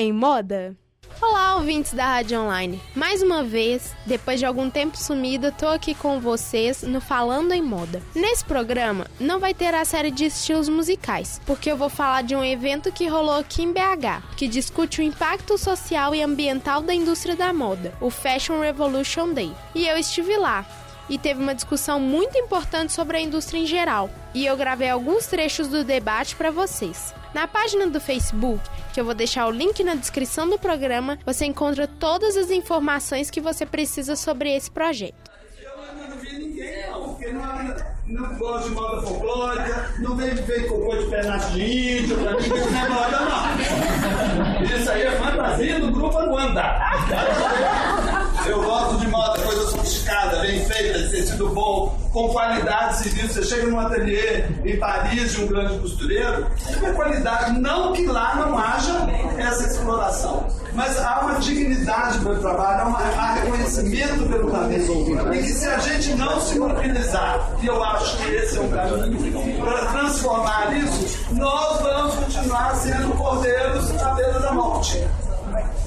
Em Moda. Olá, ouvintes da Rádio Online. Mais uma vez, depois de algum tempo sumida, tô aqui com vocês no Falando em Moda. Nesse programa, não vai ter a série de estilos musicais, porque eu vou falar de um evento que rolou aqui em BH, que discute o impacto social e ambiental da indústria da moda, o Fashion Revolution Day. E eu estive lá, e teve uma discussão muito importante sobre a indústria em geral. E eu gravei alguns trechos do debate para vocês. Na página do Facebook, que eu vou deixar o link na descrição do programa, você encontra todas as informações que você precisa sobre esse projeto. Eu não vi ninguém, não, porque não, não gosto de moda folclórica, não vem ver cocô de pedaço de índio, pra mim isso não é moda, não. Isso aí é fantasia do grupo Aruanda. Eu gosto de moda, coisa sofisticada, bem feita, de tecido bom, com qualidade de. Você chega num ateliê em Paris de um grande costureiro, tem qualidade. Não que lá não haja essa exploração, mas há uma dignidade pelo trabalho, há, há reconhecimento pelo talento. E que se a gente não se mobilizar, e eu acho que esse é um caminho, para transformar isso, nós vamos continuar sendo cordeiros à beira da morte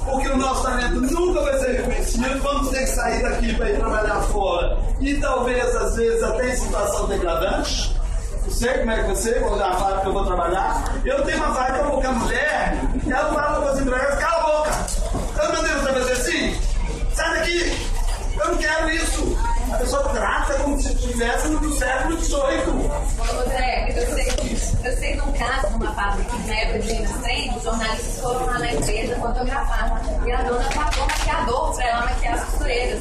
porque o nosso talento nunca vai ser reconhecido, vamos ter que sair daqui para ir trabalhar fora. E talvez, às vezes, até em situação degradante. Não sei como é que você, quando é a fábrica que eu vou trabalhar. Eu tenho uma fábrica com a mulher, e ela fala para as empregadas, cala a boca! Eu não devo fazer assim? Sai daqui! Eu não quero isso! A pessoa estivesse no século XVIII. Zé, eu sei, eu sei de um caso numa fábrica que na época de Minas Trem, os jornalistas foram lá na empresa fotografar. E a dona pagou maquiador pra ela maquiar as costureiras.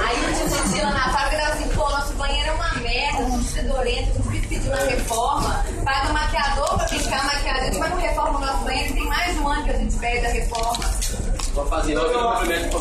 Aí o tio lá na fábrica dava assim, pô, nosso banheiro é uma merda, tudo fedorento, tudo pedindo uma reforma. Paga maquiador pra ficar maquiado. A gente vai com reforma no nosso banheiro, tem mais de um ano que a gente pede a reforma. Vou fazer outro movimento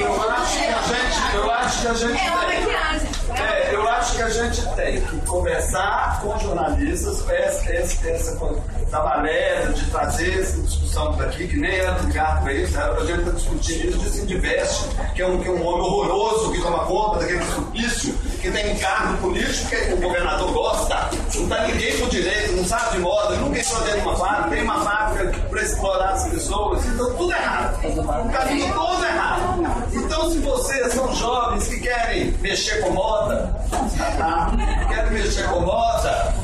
Eu acho que a gente, eu acho que a gente É uma maquiagem. É, eu acho que a gente tem que conversar com jornalistas, essa, essa, essa coisa da baleta, de trazer essa discussão daqui, que nem era do gato para isso, era pra gente estar discutindo isso de se investe, que é, um, que é um homem horroroso que toma conta daquele supício, que tem cargo político que o governador gosta, não tá ninguém por direito, não sabe de moda, nunca entrou dentro de uma fábrica, tem uma fábrica para explorar as pessoas, então tudo errado. O caminho todo errado. Então, se vocês são jovens que querem mexer com moda, tá? querem mexer com moda,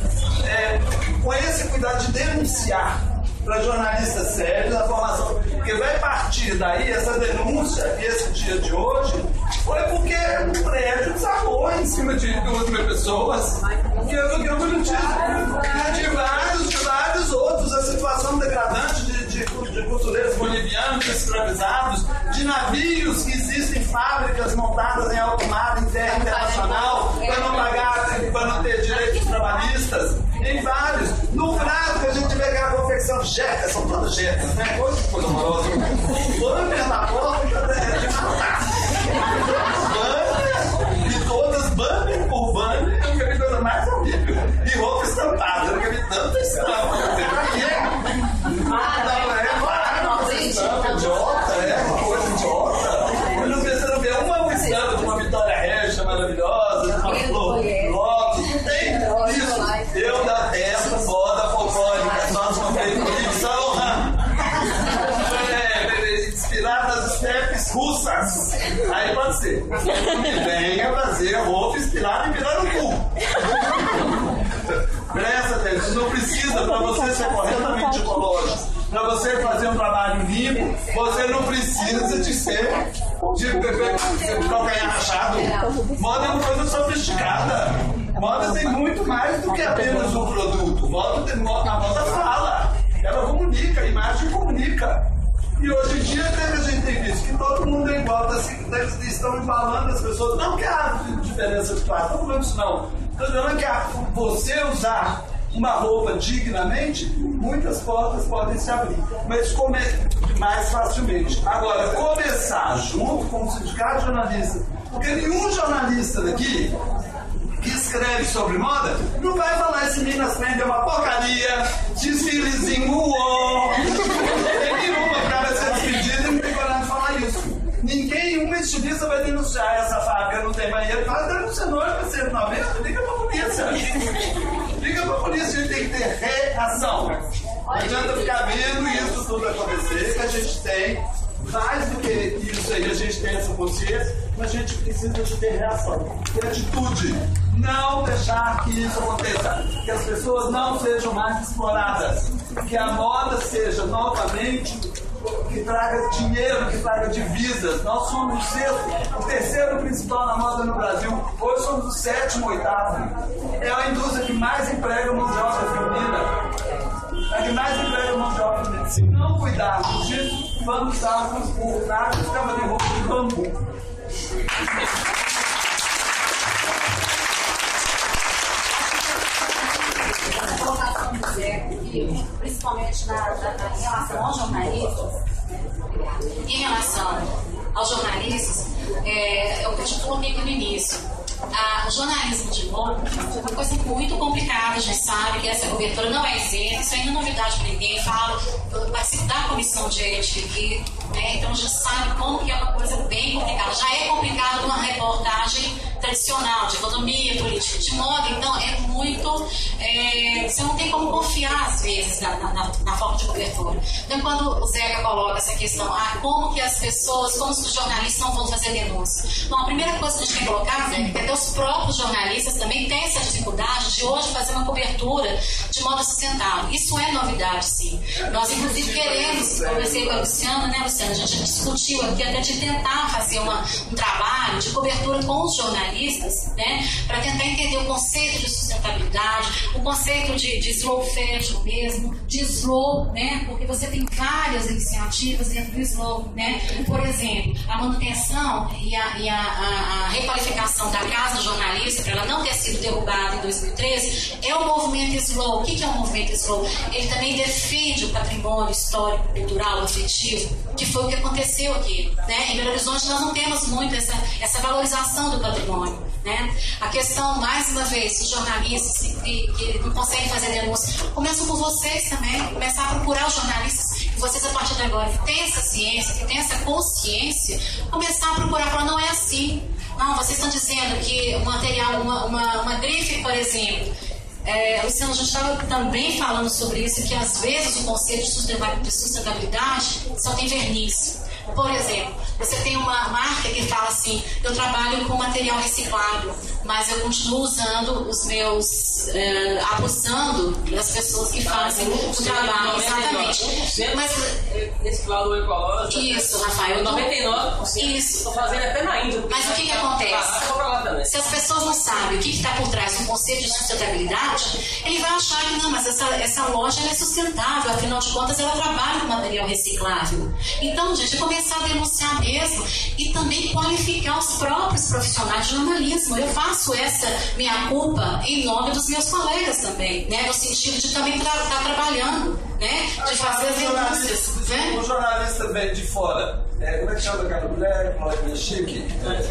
é, com esse cuidado de denunciar para jornalistas sérios a formação, porque vai partir daí essa denúncia, esse dia de hoje, foi porque um prédio desabou em cima de duas mil pessoas, que eu, que eu notícia de vários, de vários outros, a situação degradante de, de, de bolivianos escravizados, de navios que existem fábricas montadas em alto mar, em terra internacional, para não pagar, para não ter direitos trabalhistas, em vários. No prato que a gente vê que a jeca, são jecas, né? Coisa, coisa horrorosa. você não precisa de ser de, calcanhar rachado. Moda é uma coisa sofisticada. Moda tem muito mais do que apenas um produto. Moda tem, a moda fala. Ela comunica, a imagem comunica. E hoje em dia a gente tem visto que todo mundo é igual, assim, estão embalando as pessoas. Não que há diferença de classe, não falando isso não. Estou dizendo que há- você usar uma roupa dignamente, muitas portas podem se abrir. Mas come mais facilmente. Agora, começar junto com o sindicato de jornalistas, porque nenhum jornalista daqui que escreve sobre moda não vai falar esse Minas Trend é uma porcaria, desfilezinho uó. Tem nenhuma vai ser despedida e não tem coragem de falar isso. Ninguém, uma estilista vai denunciar essa fábrica, não tem banheiro, adianta ficar vendo isso tudo acontecer, que a gente tem mais do que isso aí, a gente tem essa consciência, mas a gente precisa de ter reação, ter atitude. Não deixar que isso aconteça, que as pessoas não sejam mais exploradas, que a moda seja novamente que traga dinheiro, que traga divisas. Nós somos o sexto, o terceiro principal na moda no Brasil. Hoje somos o sétimo, oitavo. É a indústria que mais emprega de obra feminina. É que mais emprega mão de obra. Se não cuidarmos disso, vamos estar com os burrados, cama de roupa de bambu. principalmente na, na, na, em relação aos jornalistas, em relação aos jornalistas, é, eu coloquei aqui no início. Ah, o jornalismo de novo é uma coisa muito complicada, a gente sabe que essa cobertura não é isenta, isso ainda é novidade para ninguém. Falo, eu participo da comissão de ética né, então gente sabe como que é uma coisa bem complicada. Já é complicado uma reportagem tradicional, de economia, política, de moda, então é muito. É, você não tem como confiar, às vezes, na, na, na, forma de cobertura. Então, quando o Zeca coloca essa questão, ah, como que as pessoas, como os jornalistas não vão fazer denúncia? Bom, a primeira coisa que a gente tem que colocar, é que os próprios jornalistas também têm essa dificuldade de hoje fazer uma cobertura de modo sustentável. Isso é novidade, sim. Nós, inclusive, queremos, conversei com a Luciana, né, Luciana? A gente discutiu aqui até de tentar fazer uma, um trabalho de cobertura com os jornalistas né, para tentar entender o conceito de sustentabilidade, o conceito de, de slow fashion mesmo, de slow, né, porque você tem várias iniciativas dentro do slow, né, por exemplo, a manutenção e a, e a, a, a requalificação da casa jornalista, para ela não ter sido derrubada em 2013, é o movimento slow. O que, que é o movimento slow? Ele também defende o patrimônio histórico, cultural, afetivo, que foi o que aconteceu aqui. Né? Em Belo Horizonte nós não temos muito essa, essa valorização do patrimônio patrimônio. Né? A questão, mais uma vez, os jornalistas que, que não conseguem fazer denúncia, começam por vocês também, começar a procurar os jornalistas, que vocês a partir de agora que têm essa ciência, que têm essa consciência, começar a procurar, falar, não é assim. Não, vocês estão dizendo que o material, uma, uma, uma grife, por exemplo, é, Luciano, a gente estava também falando sobre isso, que às vezes o conceito de sustentabilidade só tem verniz. Por exemplo, você tem uma marca que fala assim: eu trabalho com material reciclado, mas eu continuo usando os meus. É, abusando das pessoas que fazem o trabalho. Exatamente. Mas. Reciclado ecológico. Isso, Rafael. 99%. Isso. Estou fazendo até na Índia. Mas o que, que acontece? Se as pessoas não sabem o que está por trás do conceito de sustentabilidade, ele vai achar que não, mas essa, essa loja é sustentável, afinal de contas ela trabalha com material reciclável. Então, gente, começar a denunciar mesmo e também qualificar os próprios profissionais de jornalismo. Eu faço essa minha culpa em nome dos meus colegas também, né? No sentido de também estar tá, trabalhando, né? De fazer as denúncias. Né? O jornalista vem de fora. É, como é que chama aquela mulher? Claudinha Chique? É,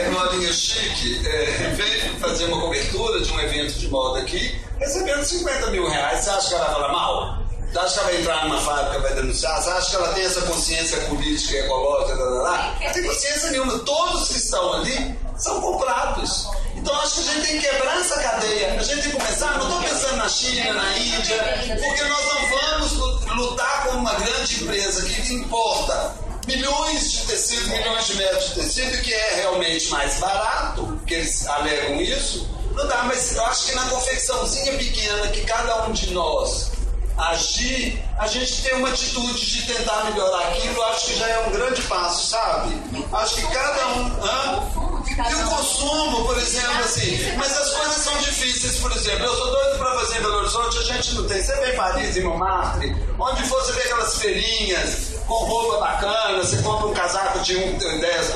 é Claudinha Chique. É, vem fazer uma cobertura de um evento de moda aqui, recebendo 50 mil reais. Você acha que ela vai falar mal? Acha que ela vai entrar numa fábrica vai denunciar? Você acha que ela tem essa consciência política ecológica? Lá, lá, lá? Não tem consciência nenhuma. Todos que estão ali são comprados. Então acho que a gente tem que quebrar essa cadeia. A gente tem que começar, não estou pensando na China, na Índia, porque nós não vamos lutar com uma grande empresa que importa milhões de tecido, milhões de metros de tecido, que é realmente mais barato, que eles alegam isso. Não dá, mas eu acho que na confecçãozinha pequena que cada um de nós agir, a gente tem uma atitude de tentar melhorar aquilo, acho que já é um grande passo, sabe? Acho que cada um. Hã? E o consumo, por exemplo, assim. Mas as coisas são difíceis, por exemplo. Eu sou doido para fazer em Belo Horizonte, a gente não tem. Você vê em Paris, em Montmartre, onde você vê aquelas feirinhas com roupa bacana, você compra um casaco de um, 10,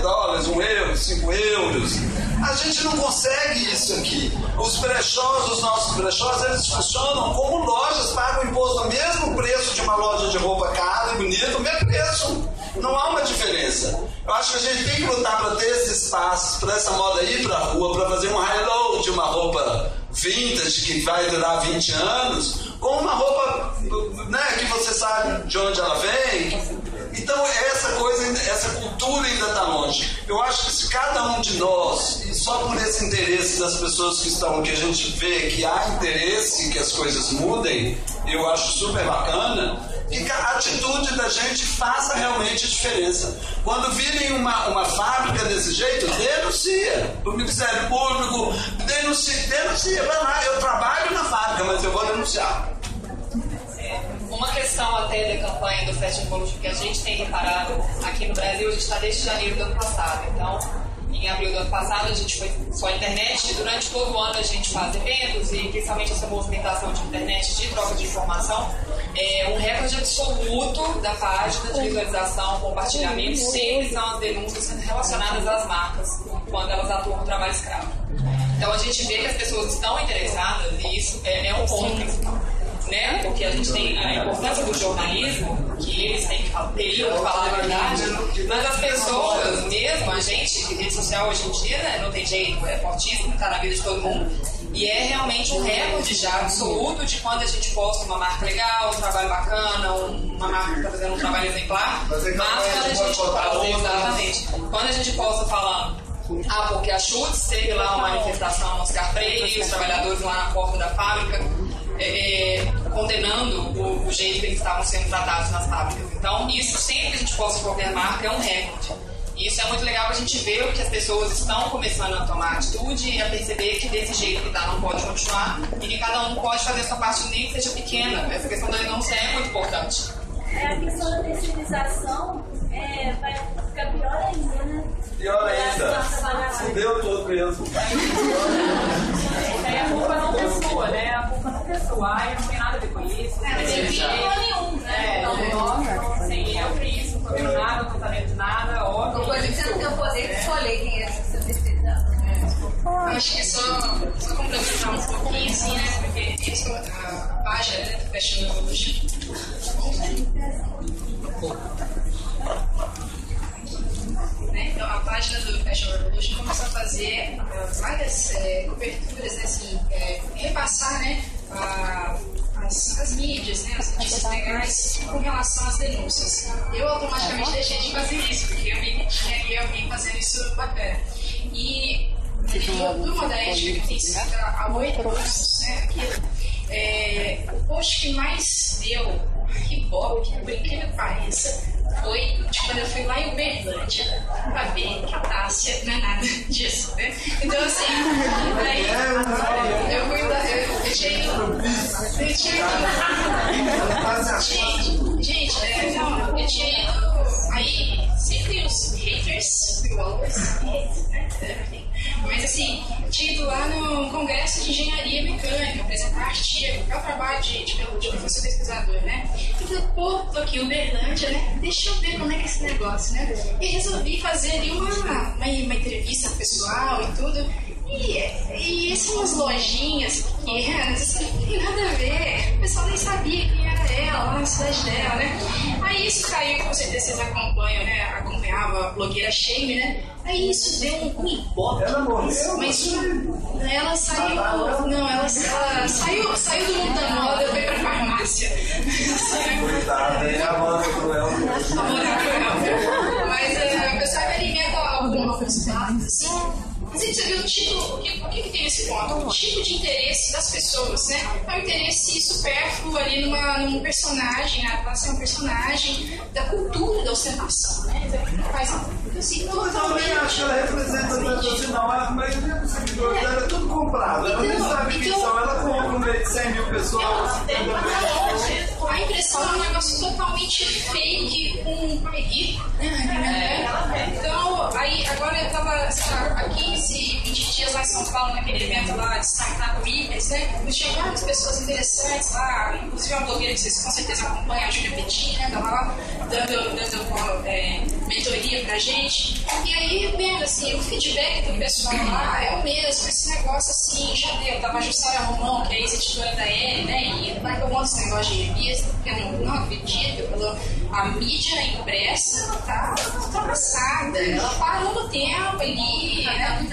dólares, 1 euro, 5 euros. A gente não consegue isso aqui. Os brechós, os nossos brechós, eles funcionam como lojas, pagam imposto ao mesmo preço de uma loja de roupa cara e bonita, o mesmo preço. Não há uma diferença. Eu acho que a gente tem que lutar para ter esse espaço, para essa moda ir para a rua, para fazer um high-low de uma roupa vintage que vai durar 20 anos, com uma roupa né, que você sabe de onde ela vem. Então essa coisa, essa cultura ainda está longe. Eu acho que se cada um de nós, e só por esse interesse das pessoas que estão, que a gente vê que há interesse que as coisas mudem, eu acho super bacana, que a atitude da gente faça realmente diferença. Quando virem uma, uma fábrica desse jeito, denuncia. O Ministério Público denuncia, denuncia, vai lá, eu trabalho na fábrica, mas eu vou denunciar. Questão até da campanha do Fast Evolution que a gente tem reparado aqui no Brasil, a gente está desde janeiro do ano passado. Então, em abril do ano passado, a gente foi só internet e durante todo o ano a gente faz eventos e principalmente essa movimentação de internet de troca de informação. É um recorde absoluto da página de visualização, compartilhamento, sempre são as denúncias relacionadas às marcas quando elas atuam no trabalho escravo. Então a gente vê que as pessoas estão interessadas e isso é, é um ponto principal né? Porque a gente tem a importância do jornalismo, que eles têm que teriam que falar a verdade, mas as pessoas mesmo, a gente, de rede social hoje em dia, né, não tem jeito, é fortíssimo, está na vida de todo mundo. E é realmente um recorde já absoluto de quando a gente posta uma marca legal, um trabalho bacana, uma marca que está fazendo um trabalho exemplar, mas quando a gente posta, exatamente, quando a gente posta falando ah, porque a Schutz teve lá uma manifestação no Oscar Freire, os trabalhadores lá na porta da fábrica é, condenando o, o, jeito que eles estavam sendo tratados nas fábricas. Então, isso sempre que a gente possa qualquer marca é um recorde. E isso é muito legal a gente ver que as pessoas estão começando a tomar atitude e a perceber que desse jeito que está não pode continuar e que cada um pode fazer a sua parte nem que seja pequena. Essa questão da denúncia é muito importante. É, a questão da terceirização é, vai ficar pior ainda, né? Pior ainda. Fudeu tudo mesmo. É, a culpa não é sua, né? A culpa não é sua. Ai, não tem nada a ver com isso. É, não tem vínculo nenhum, né? É, nossa, sem eu pra isso, não vendo nada, não tô sabendo de nada, óbvio. Coisa que você não tem o poder de escolher quem é essa terceirizada. Acho que só, só complementar um pouquinho, assim, né? Porque isso, a página né, do Fashion Revolution. Né? Então, a página do Fashion Revolution começou a fazer uh, várias é, coberturas, né, assim, é, repassar né, a, as, as, mídias, né, as notícias legais com relação às denúncias. Eu automaticamente deixei de fazer isso, porque eu vi que tinha ali alguém fazendo isso bacana. E da ética que tem sido há oito anos, né, aquilo, é, o post que mais deu ibope, por incrível que pareça, foi de quando eu fui lá em Uberlândia pra ver que a Tássia não é nada disso, né? Então, assim, aí eu fui lá, eu, tinha eu tinha Gente, gente, é, não, eu tinha ido. Aí, sempre os haters, followers, né? Mas assim, tinha ido lá no Congresso de Engenharia Mecânica, apresentar artigo, é o trabalho de, de, de professor pesquisador, né? E falei, pô, tô aqui em Uberlândia, né? Deixa eu ver como é que é esse negócio, né? E resolvi fazer ali uma, uma, uma entrevista pessoal e tudo. E, e essas umas lojinhas pequenas, assim, não tem nada a ver. O pessoal nem sabia quem era ela, lá na cidade dela, né? Aí isso caiu, com certeza vocês acompanham, né? Acompanhava a blogueira Shame, né? Aí isso deu um ibope. Ela morreu? Mas ela saiu. Não, ela, ela saiu, saiu do mundo da moda e foi pra farmácia. Coitada, é a moda cruel. A moda cruel. Mas uh, o pessoal alimenta alguns fatos, assim. Mas a gente viu o tipo, o que, o que, que tem esse ponto? O tipo de interesse das pessoas, né? É um interesse supérfluo ali numa, num personagem, a atuação é um personagem da cultura da ostentação, né? Então, faz assim, Eu também acho que ela representa tanto assim, não. A maioria dos seguidores é tudo comprado. Ela nem sabe quem são. Ela compra um meio de 100 mil pessoas. A impressão é um negócio totalmente fake, com pregui, né? Então, aí, agora eu tava há 15, 20 dias lá em São Paulo, naquele evento lá de Startup Weekends, né? Eu tinha várias pessoas interessantes lá, inclusive uma blogueira que vocês com certeza acompanham, a Júlia Petit, né? Tava lá dando, dando é, mentoria pra gente. E aí, bem, assim, o feedback do pessoal lá é o mesmo, esse negócio assim, já deu, tava a Jussara Romão, que é ex-editora da L, né? E lá que eu monto esse negócio de revista, porque eu não, acredito, falou, a mídia impressa tá ultrapassada, ela parou no tempo ali, né?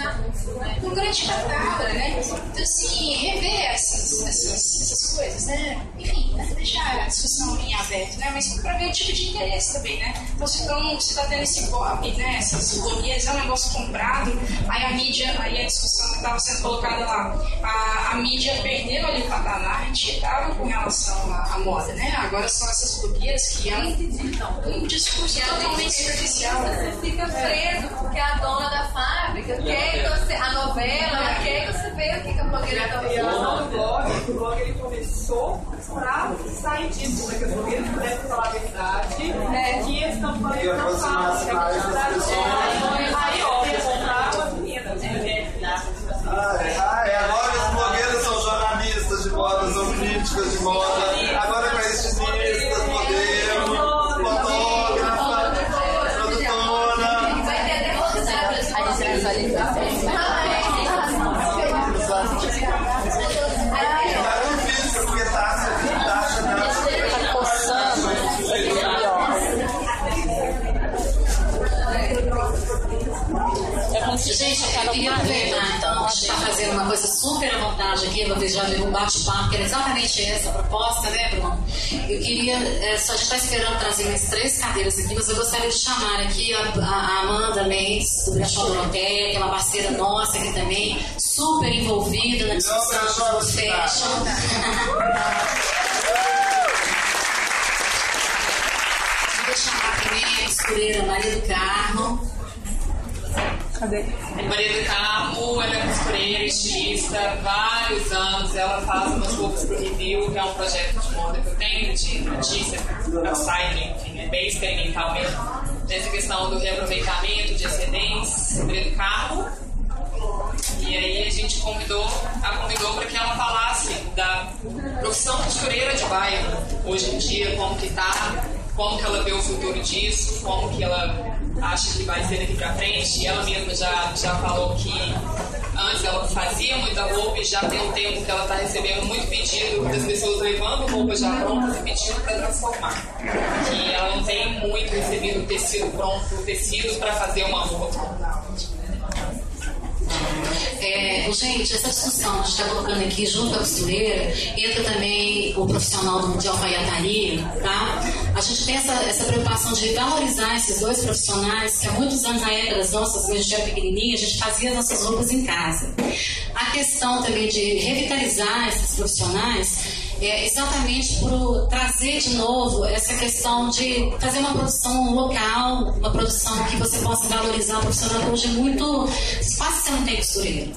Grande catálogo, né? Então, assim, rever essas, essas, essas coisas, né? Enfim, né? deixar a discussão em aberto, né? Mas para ver o tipo de interesse também, né? Então, se está tendo esse pop, né? Essas blogueiras, é um negócio comprado, aí a mídia, aí a discussão estava sendo colocada lá, a, a mídia perdeu ali o patamar estava com relação à, à, moda, né? Agora são essas blogueiras que é um, um discurso totalmente superficial. Você fica preso porque a dona da fábrica quer que você, a novela, ela quer que você veja o que a blogueira está falando. O blog, o blog ele começou para sair disso, para que as blogueiras pudessem falar a verdade, é. que as campanhas não falam, que a verdade é. Super à vontade aqui, vocês já viram um bate-papo, que era exatamente essa a proposta, né, Bruno? Eu queria, é, só a gente está esperando trazer mais três cadeiras aqui, mas eu gostaria de chamar aqui a, a Amanda Mendes, do Brechó Doroteia, que é uma parceira nossa aqui também, super envolvida na discussão do fashion. Queria chamar também a costureira Maria do Carmo. Cadê? Maria do Carmo, ela é costureira, estilista, vários anos. Ela faz umas roupas para o review, que é um projeto de moda que eu tenho, de notícia, upcycling, enfim, é bem experimental mesmo. Nessa questão do reaproveitamento de excedentes, do Carmo. E aí a gente convidou, a convidou para que ela falasse da profissão costureira de bairro hoje em dia, como que tá, como que ela vê o futuro disso, como que ela acha que vai ser daqui para frente. E ela mesma já, já falou que antes ela fazia muita roupa e já tem um tempo que ela está recebendo muito pedido das pessoas levando roupas já prontas e pedindo para transformar. Que ela não tem muito recebido tecido pronto, tecidos para fazer uma roupa. É, gente, essa discussão a gente está colocando aqui junto a costureira, entra também o profissional de alfaiataria, tá? A gente tem essa, essa preocupação de valorizar esses dois profissionais, que há muitos anos, na época das nossas, quando a gente era pequenininha, a gente fazia nossas roupas em casa. A questão também de revitalizar esses profissionais é exatamente por trazer de novo essa questão de fazer uma produção local, uma produção que você possa valorizar o profissional hoje é muito. quase você não tem costureiro.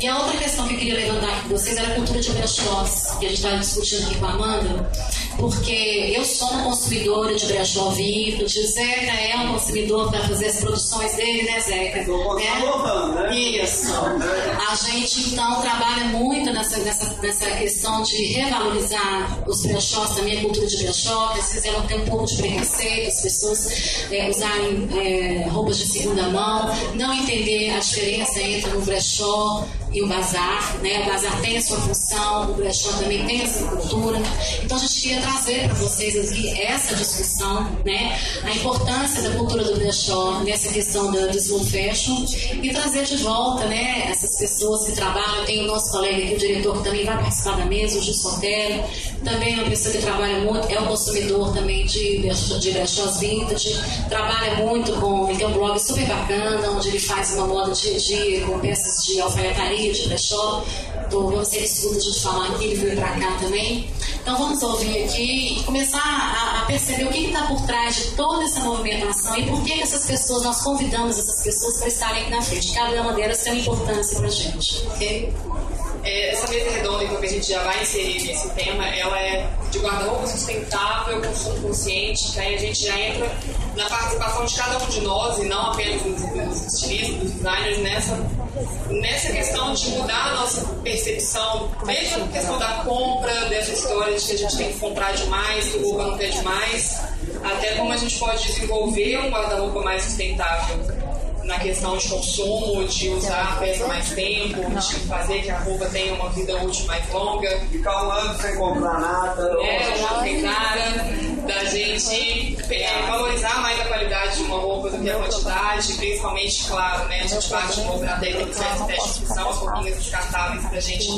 E a outra questão que eu queria levantar com vocês era a cultura de brechós, que a gente estava discutindo aqui com a Amanda, porque eu sou uma consumidora de brechó vivo, de Zeca é um consumidor para fazer as produções dele, né, Zeca? Né? né? Isso. A gente então trabalha muito nessa, nessa, nessa questão de revalorizar valorizar os brechós, também a cultura de brechó, que às vezes ela tem um pouco de preconceito, as pessoas é, usarem é, roupas de segunda mão, não entender a diferença entre o brechó e o bazar, né? O bazar tem a sua função, o brechó também tem a sua cultura. Então a gente queria trazer para vocês aqui essa discussão, né? A importância da cultura do brechó nessa questão do, do slow fashion e trazer de volta, né? Essas pessoas que trabalham. Tem o nosso colega aqui, o diretor, que também vai participar da mesa, o Gil Sotero, também é uma pessoa que trabalha muito, é um consumidor também de, de vintage, trabalha muito com, ele tem um blog super bacana, onde ele faz uma moda de dia com peças de alfaiataria de brechó, do Você Escuta a gente falar aqui, ele veio para cá também. Então vamos ouvir aqui e começar a, a perceber o que está por trás de toda essa movimentação e por que essas pessoas, nós convidamos essas pessoas para estarem aqui na frente. Cada uma delas tem uma importância para a gente, ok? É, essa mesa redonda então, que a gente já vai inserir nesse tema, ela é de guarda-roupa sustentável, consumo consciente, que aí a gente já entra na participação de cada um de nós e não apenas dos, dos estilistas, dos designers, nessa, nessa questão de mudar a nossa percepção, desde a questão da compra, dessa história de que a gente tem que comprar demais, que o roupa não quer demais, até como a gente pode desenvolver um guarda-roupa mais sustentável na questão de consumo, de usar a peça mais tempo, de fazer que a roupa tenha uma vida útil mais longa. Ficar um ano sem comprar nada. É, não tem nada. Da gente é, valorizar mais a qualidade de uma roupa do que a quantidade, principalmente, claro, né? A gente bate de novo na técnica de fast que são as roupinhas descartáveis pra gente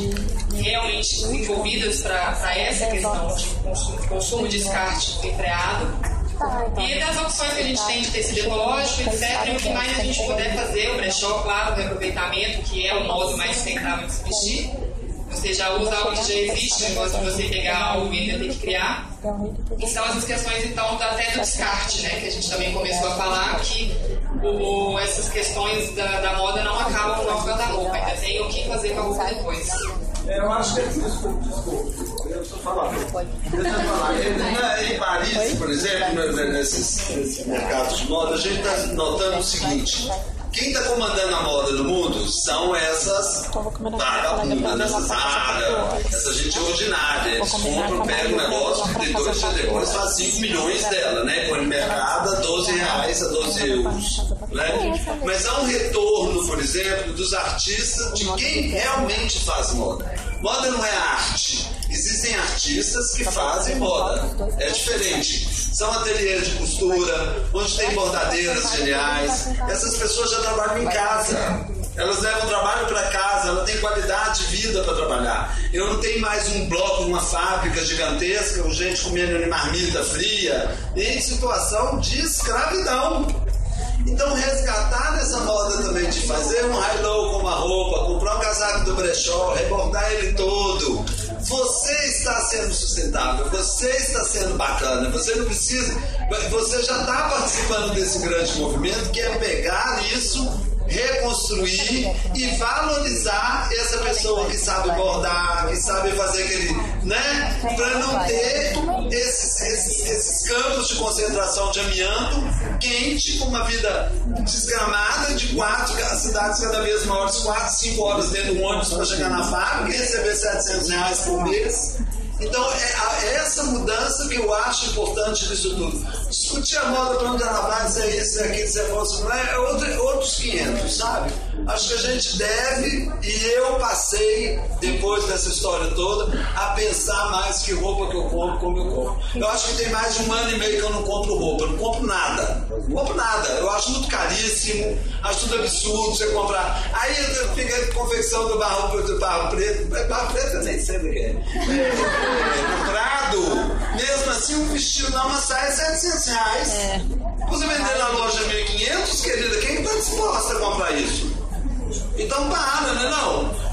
realmente desenvolvidas para essa questão de consumo, consumo descarte empregado. E das opções que a gente tem de tecido ecológico, etc., e o que mais a gente puder fazer, o brechó, claro, o reaproveitamento, que é o modo mais sustentável de se vestir. Você já usa algo que já existe, não gosta de você pegar algo e ainda ter que criar. E são essas questões, então, até do descarte, né? Que a gente também começou a falar que o, essas questões da, da, moda não acabam no guarda-roupa, ainda tem o que fazer com a roupa depois. É, eu acho que é isso. Desculpa, eu falar. Deixa eu falar. Em Paris, por exemplo, nesses, nesses mercados de moda, a gente está notando o seguinte quem está comandando a moda no mundo são essas vagabundas, essas raras, essa gente ordinária. Eles compram, pegam um negócio, de dois dias depois faz 5 milhões dela, né? Põe no mercado a 12 reais, a 12 euros. Né? Mas há um retorno, por exemplo, dos artistas de quem realmente faz moda. Moda não é arte. Existem artistas que fazem moda. É diferente. São ateliês de costura, onde tem bordadeiras geniais. Essas pessoas já trabalham em casa. Elas levam trabalho para casa, ela tem qualidade de vida para trabalhar. Eu não tenho mais um bloco, uma fábrica gigantesca, com gente comendo marmita fria, em situação de escravidão. Então, resgatar essa moda também de fazer um high-low com uma roupa, comprar um casaco do brechó, rebordar ele todo. Você está sendo sustentável, você está sendo bacana, você não precisa. Você já está participando desse grande movimento que é pegar isso reconstruir e valorizar essa pessoa que sabe bordar, que sabe fazer aquele, né? Para não ter esses, esses, esses, campos de concentração de amianto quente, com uma vida desgramada de quatro cidades cada vez maiores, quatro, cinco horas dentro do ônibus para chegar na fábrica e receber 700 reais por mês. Então, é, é essa mudança que eu acho importante disso tudo. Discutir a moda para onde ela vai, se é isso, é aquilo, é não é, outro, outros 500, sabe? Acho que a gente deve, e eu passei, depois dessa história toda, a pensar mais que roupa que eu compro, como eu compro. Eu acho que tem mais de um ano e meio que eu não compro roupa, não compro nada. Não compro nada. Eu acho muito caríssimo, acho tudo absurdo você comprar. Aí fica a confecção do barro, do barro preto. Barro preto eu nem sei o que é. É comprado, mesmo assim um vestido dá uma saia 700 reais. É. Você vender na loja 1.500, querida, quem está disposta a comprar isso? Então para, né não?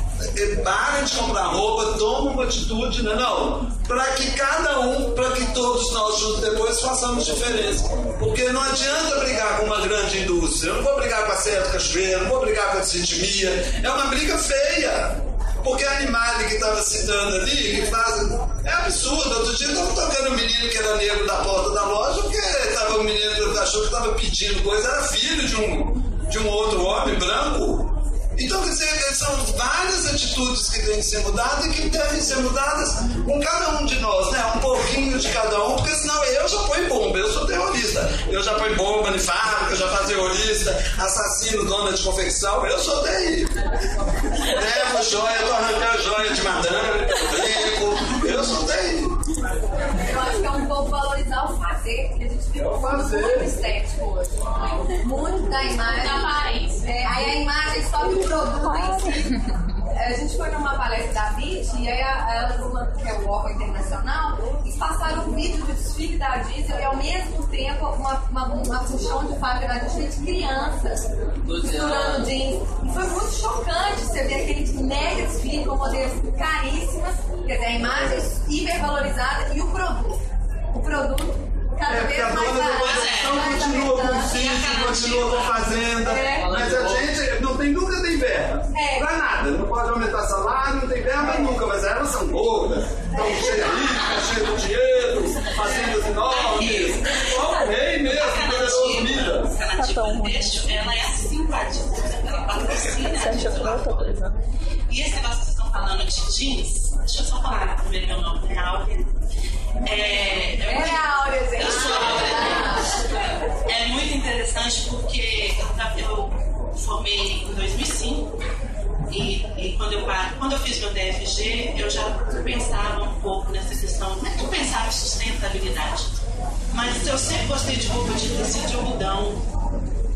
Para de comprar roupa, toma uma atitude, né não? Para que cada um, para que todos nós juntos depois façamos diferença. Porque não adianta brigar com uma grande indústria. Eu não vou brigar com a Certo Cachoeira, não vou brigar com a Cintimia. É uma briga feia. Porque a Animale que estava citando ali, que faz. É absurdo. Outro dia estava tocando um menino que era negro da porta da loja, porque estava o menino cachorro que estava pedindo coisa, era filho de um, de um outro homem branco. Então, quer dizer, são várias atitudes que têm que ser mudadas e que devem ser mudadas com cada um de nós, né? Um pouquinho de cada um, porque senão eu já ponho bomba, eu sou terrorista. Eu já ponho bomba em fábrica, eu já faço terrorista, assassino, dona de confecção, eu sou terrível. Levo joia, tô arrancando joia de madame, brinco, eu sou terrível. Eu acho que é um pouco valorizar o fazer, porque a gente fica muito estético hoje. Muito da imagem. Da aparência. É, aí a imagem sobe o produto em si. A gente foi numa palestra da BIT e aí ela, que é o órgão internacional, eles passaram um vídeo do desfile da Diesel e ao mesmo tempo uma, uma, uma puxão de fábrica da Disney de crianças costurando jeans. E foi muito chocante você ver aquele mega desfile com modelos caríssimas, quer dizer, a imagem hipervalorizada e o produto. O produto cada é, vez mais a dona do continua com sítio, continua com fazenda, é. mas a gente não tem nunca tem verba. É. Pra nada, não pode aumentar salário, não tem verba nunca, mas elas são gordas, estão cheias ricas, cheias de dinheiro, fazendas enormes. Ó, o rei mesmo, poderoso Midas. A nativa têxtil, ela é assim, ela patrocina E esse negócio que vocês estão falando de jeans, deixa eu só falar primeiro meu nome real. É, é, é a Áurea. Eu sou a é, Áurea. É muito interessante porque eu, formei em 2005 e, e quando, eu, quando eu fiz meu DFG, eu já pensava um pouco nessa questão, não é que eu pensava em sustentabilidade, mas eu sempre gostei de roupa de tecido de algodão,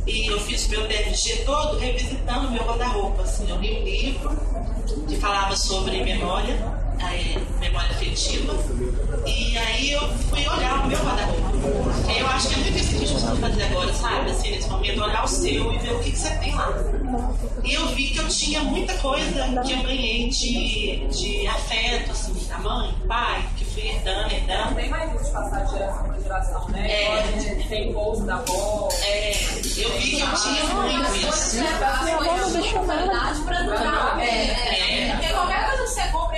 e eu fiz meu DFG todo revisitando meu guarda-roupa. Assim, eu li um livro que falava sobre memória é, memória afetiva. E aí eu fui olhar o meu guarda-roupa. Eu acho que é muito isso que a gente precisa fazer agora, sabe? Assim, nesse momento, olhar o seu e ver o que, que você tem lá. E eu vi que eu tinha muita coisa que eu ganhei de, de afeto, assim, da mãe, pai, que fui herdando, herdando. Tem mais isso de passar de geração para geração, né? É. Tem bolsa da avó. É, eu vi que eu tinha muito isso. Minha avó não deixou nada. pra durar. É. Porque qualquer coisa que você compra,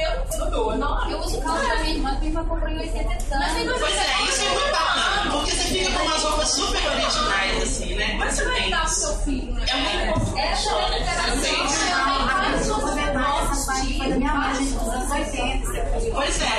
eu não Não, eu uso calça da minha irmã, que minha irmã comprou em 80 anos. Pois é, isso é muito bacana, porque você fica com umas roupas super originais, assim, né? Mas você vai dar pro seu filho, né? É muito importante. Essa é a interação. minha mãe, dos anos 80. Pois é.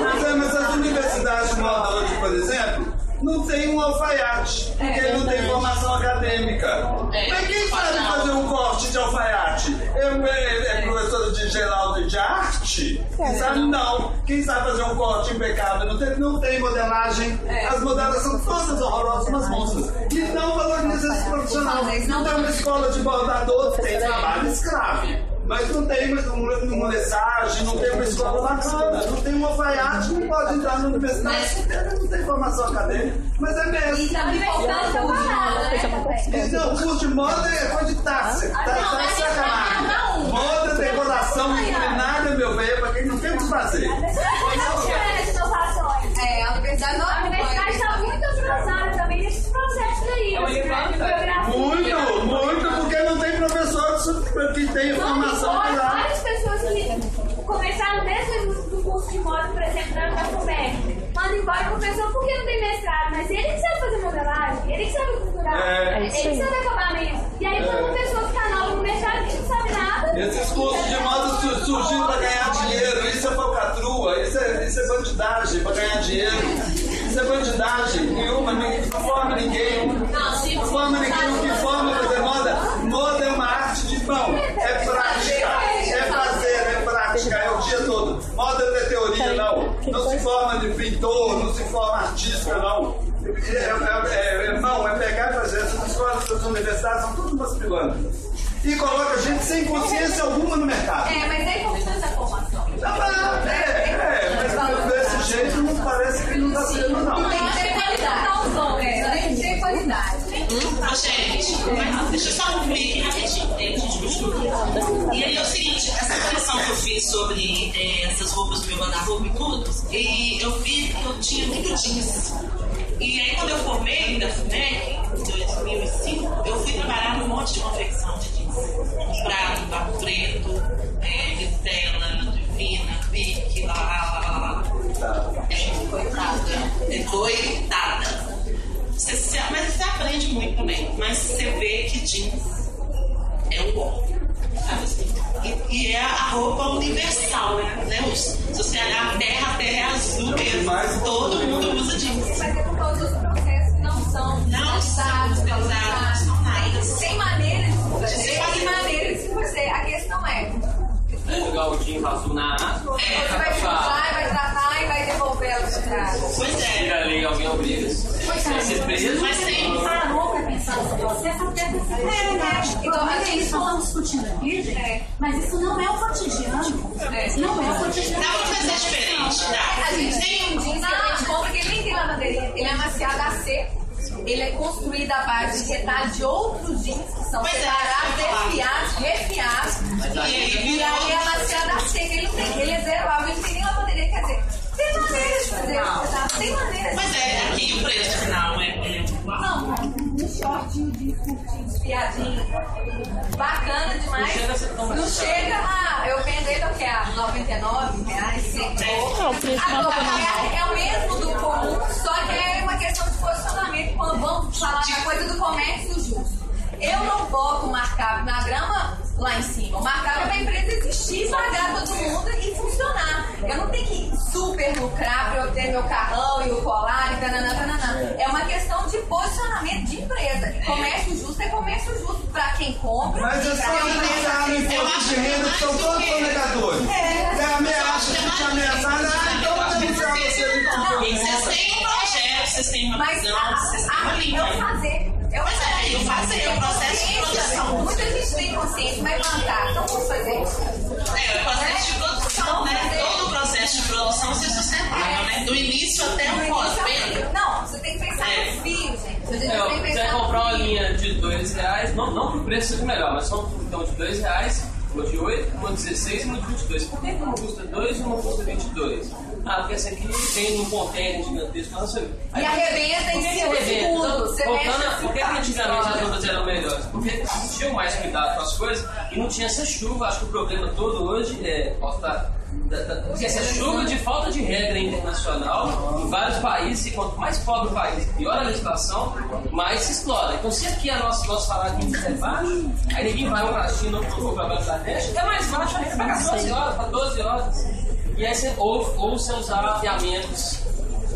Mas, é, mas as universidades hoje, por exemplo, não tem um alfaiate, porque não tem formação acadêmica. Mas quem sabe fazer um corte de alfaiate? Eu, é, é professora de Geraldo de arte? Quem sabe não. Quem sabe fazer um corte impecável? Não tem, não tem modelagem. As modelos são todas horrorosas, umas monstras. E não valoriza esse profissional. Não tem uma escola de bordador, tem trabalho escravo. Mas não tem uma mensagem, não tem uma escola bacana, não tem um alfaiate, não pode entrar na universidade, não tem formação acadêmica. Mas é mesmo. E na universidade é uma Então, o curso de moda é coisa de taxa. Tá, sacanagem. Moda, decoração, culinária, meu bem, é pra quem não tem o que fazer. É, a universidade não A universidade está muito atrasada também nesses processos aí. Muito, muito, porque não tem professores que tenham formação Olha, para várias pessoas que começaram desde o curso de moda, por exemplo, da FUMEC, mandam embora o professor porque não tem mestrado, mas ele que sabe fazer modelagem, ele que sabe costurar, É, ele que sabe acabamento. E aí, quando uma pessoa fica nova no mercado que não sabe nada. Esses cursos de moda su- surgiram para ganhar dinheiro, isso é falcatrua, isso é, isso é bandidagem para ganhar dinheiro. Isso é bandidagem, nenhuma, ninguém não forma ninguém. Não forma ninguém, o que forma fazer moda? Moda é uma arte de mão, é prática, é fazer, é prática, é o dia todo. Moda não é teoria, não. Não se forma de pintor, não se forma artista, não. É, é, é, é é pegar e fazer. Essas escolas, essas universidades são todas umas pilantras. E coloca a gente sem consciência alguma no mercado. É, mas é importante a formação. Não, mas, é, é, mas desse jeito não parece que não está sendo, não. Tem que ter qualidade. É, tem que ter qualidade. Ô, gente, mas deixa eu só concluir aqui rapidinho, gente. E aí é o seguinte, essa coleção que eu fiz sobre eh, essas roupas do meu guarda-roupa e tudo, e eu vi que eu tinha muito jeans. E aí quando eu formei da FUNEC, em 2005, eu fui trabalhar num monte de confecção de jeans. Prado, Papo Preto, é, Se você olhar a terra, a terra é azul mesmo. Todo mundo usa jeans. Mas é por causa dos processos que não são Não são utilizados, não são nada. Tem maneiras de se fazer e maneiras de se fazer. A questão é, Vai jogar o jeans azul na água. você vai julgar, vai tratar e vai devolver ela pra trás. Pois é. Tira a lei, alguém obriga. Vai ser preso. Mas tem. Então, a gente estamos discutindo aqui, gente, mas isso não é o cotidiano. Não é o cotidiano. Dá pra fazer diferente. A gente tem um jeans que a gente compra que ele nem tem lavanderia. Ele é amaciado a seco. Ele é construído à base de retalho de outros jeans que são é, separados, falar. refiados, E e aí é amaciado a seco. Ele, não tem, ele é água, ele não tem nem lavanderia. Quer dizer, tem maneiras de fazer. Tem maneiras. Mas é, aqui o preço final é. é Não, shortinho de curtinho, espiadinho, bacana demais. Não chega a. Eu vendo ele o que? A 99 reais, 100 Agora, é, é o mesmo do comum, só que é uma questão de posicionamento quando vamos falar da coisa do comércio justo. Eu não boto o markup na grama lá em cima. O markup é para a empresa existir, pagar todo mundo e funcionar. Eu não tenho que super lucrar para eu ter meu carrão e o colar e tananã, tananã. É uma questão de posicionamento de empresa. E comércio justo é comércio justo para quem compra. Mas é só pensar no imposto de renda que são todos sonegadores. É. Você ameaça, fica ameaçando, ah, então vou denunciar você. Vocês têm um projeto, vocês têm uma Mas visão, vocês têm uma linha. eu fazer. Eu Mas é, eu fazer, é o processo gente tem consciência, vai plantar. Então vamos fazer. É, o processo de produção, né? Todo o processo de produção ser sustentável, né? Do início até o pós-venda. Não, você tem que pensar É. no fio, gente. Você É, tem que quiser pensar comprar uma linha de dois reais, não, não que o preço seja melhor, mas só então de dois reais, uma de 8, uma de 16 e uma de 22. Por que que uma custa 2 e uma custa 22? Ah, porque essa aqui vem num container gigantesco, não sei. E arrebenta em cima de. Você Então, mexe voltando, por que, tá? antigamente as roupas eram melhores? Porque tinham mais cuidado com as coisas e não tinha essa chuva. Acho que o problema todo hoje é. Posso estar. Porque essa chuva de falta de regra internacional em vários países, e quanto mais pobre o país, pior a legislação, mais se explora. Então, se aqui a nossa, nosso salário mínimo é baixo, aí ninguém vai para a China ou para Bangladesh, é mais baixo, aí paga 12 horas, para 12 horas. E aí você, ou, ou você usar afiamentos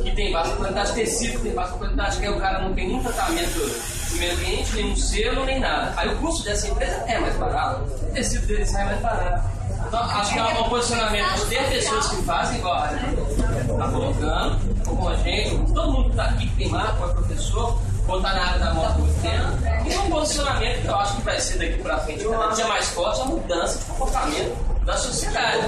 que tem baixa qualidade, tecido que tem baixa qualidade, que aí o cara não tem nenhum tratamento do meio ambiente, nenhum selo, nem nada. Aí o custo dessa empresa é mais barato, o tecido dele sai mais barato. Então acho que é um posicionamento. De ter pessoas que fazem igual a está colocando, como a gente, todo mundo que está aqui, que tem marca, é professor, ou está na área da moda muito tempo, e é um posicionamento que eu acho que vai ser daqui para frente. Cada dia mais forte a mudança de comportamento da sociedade.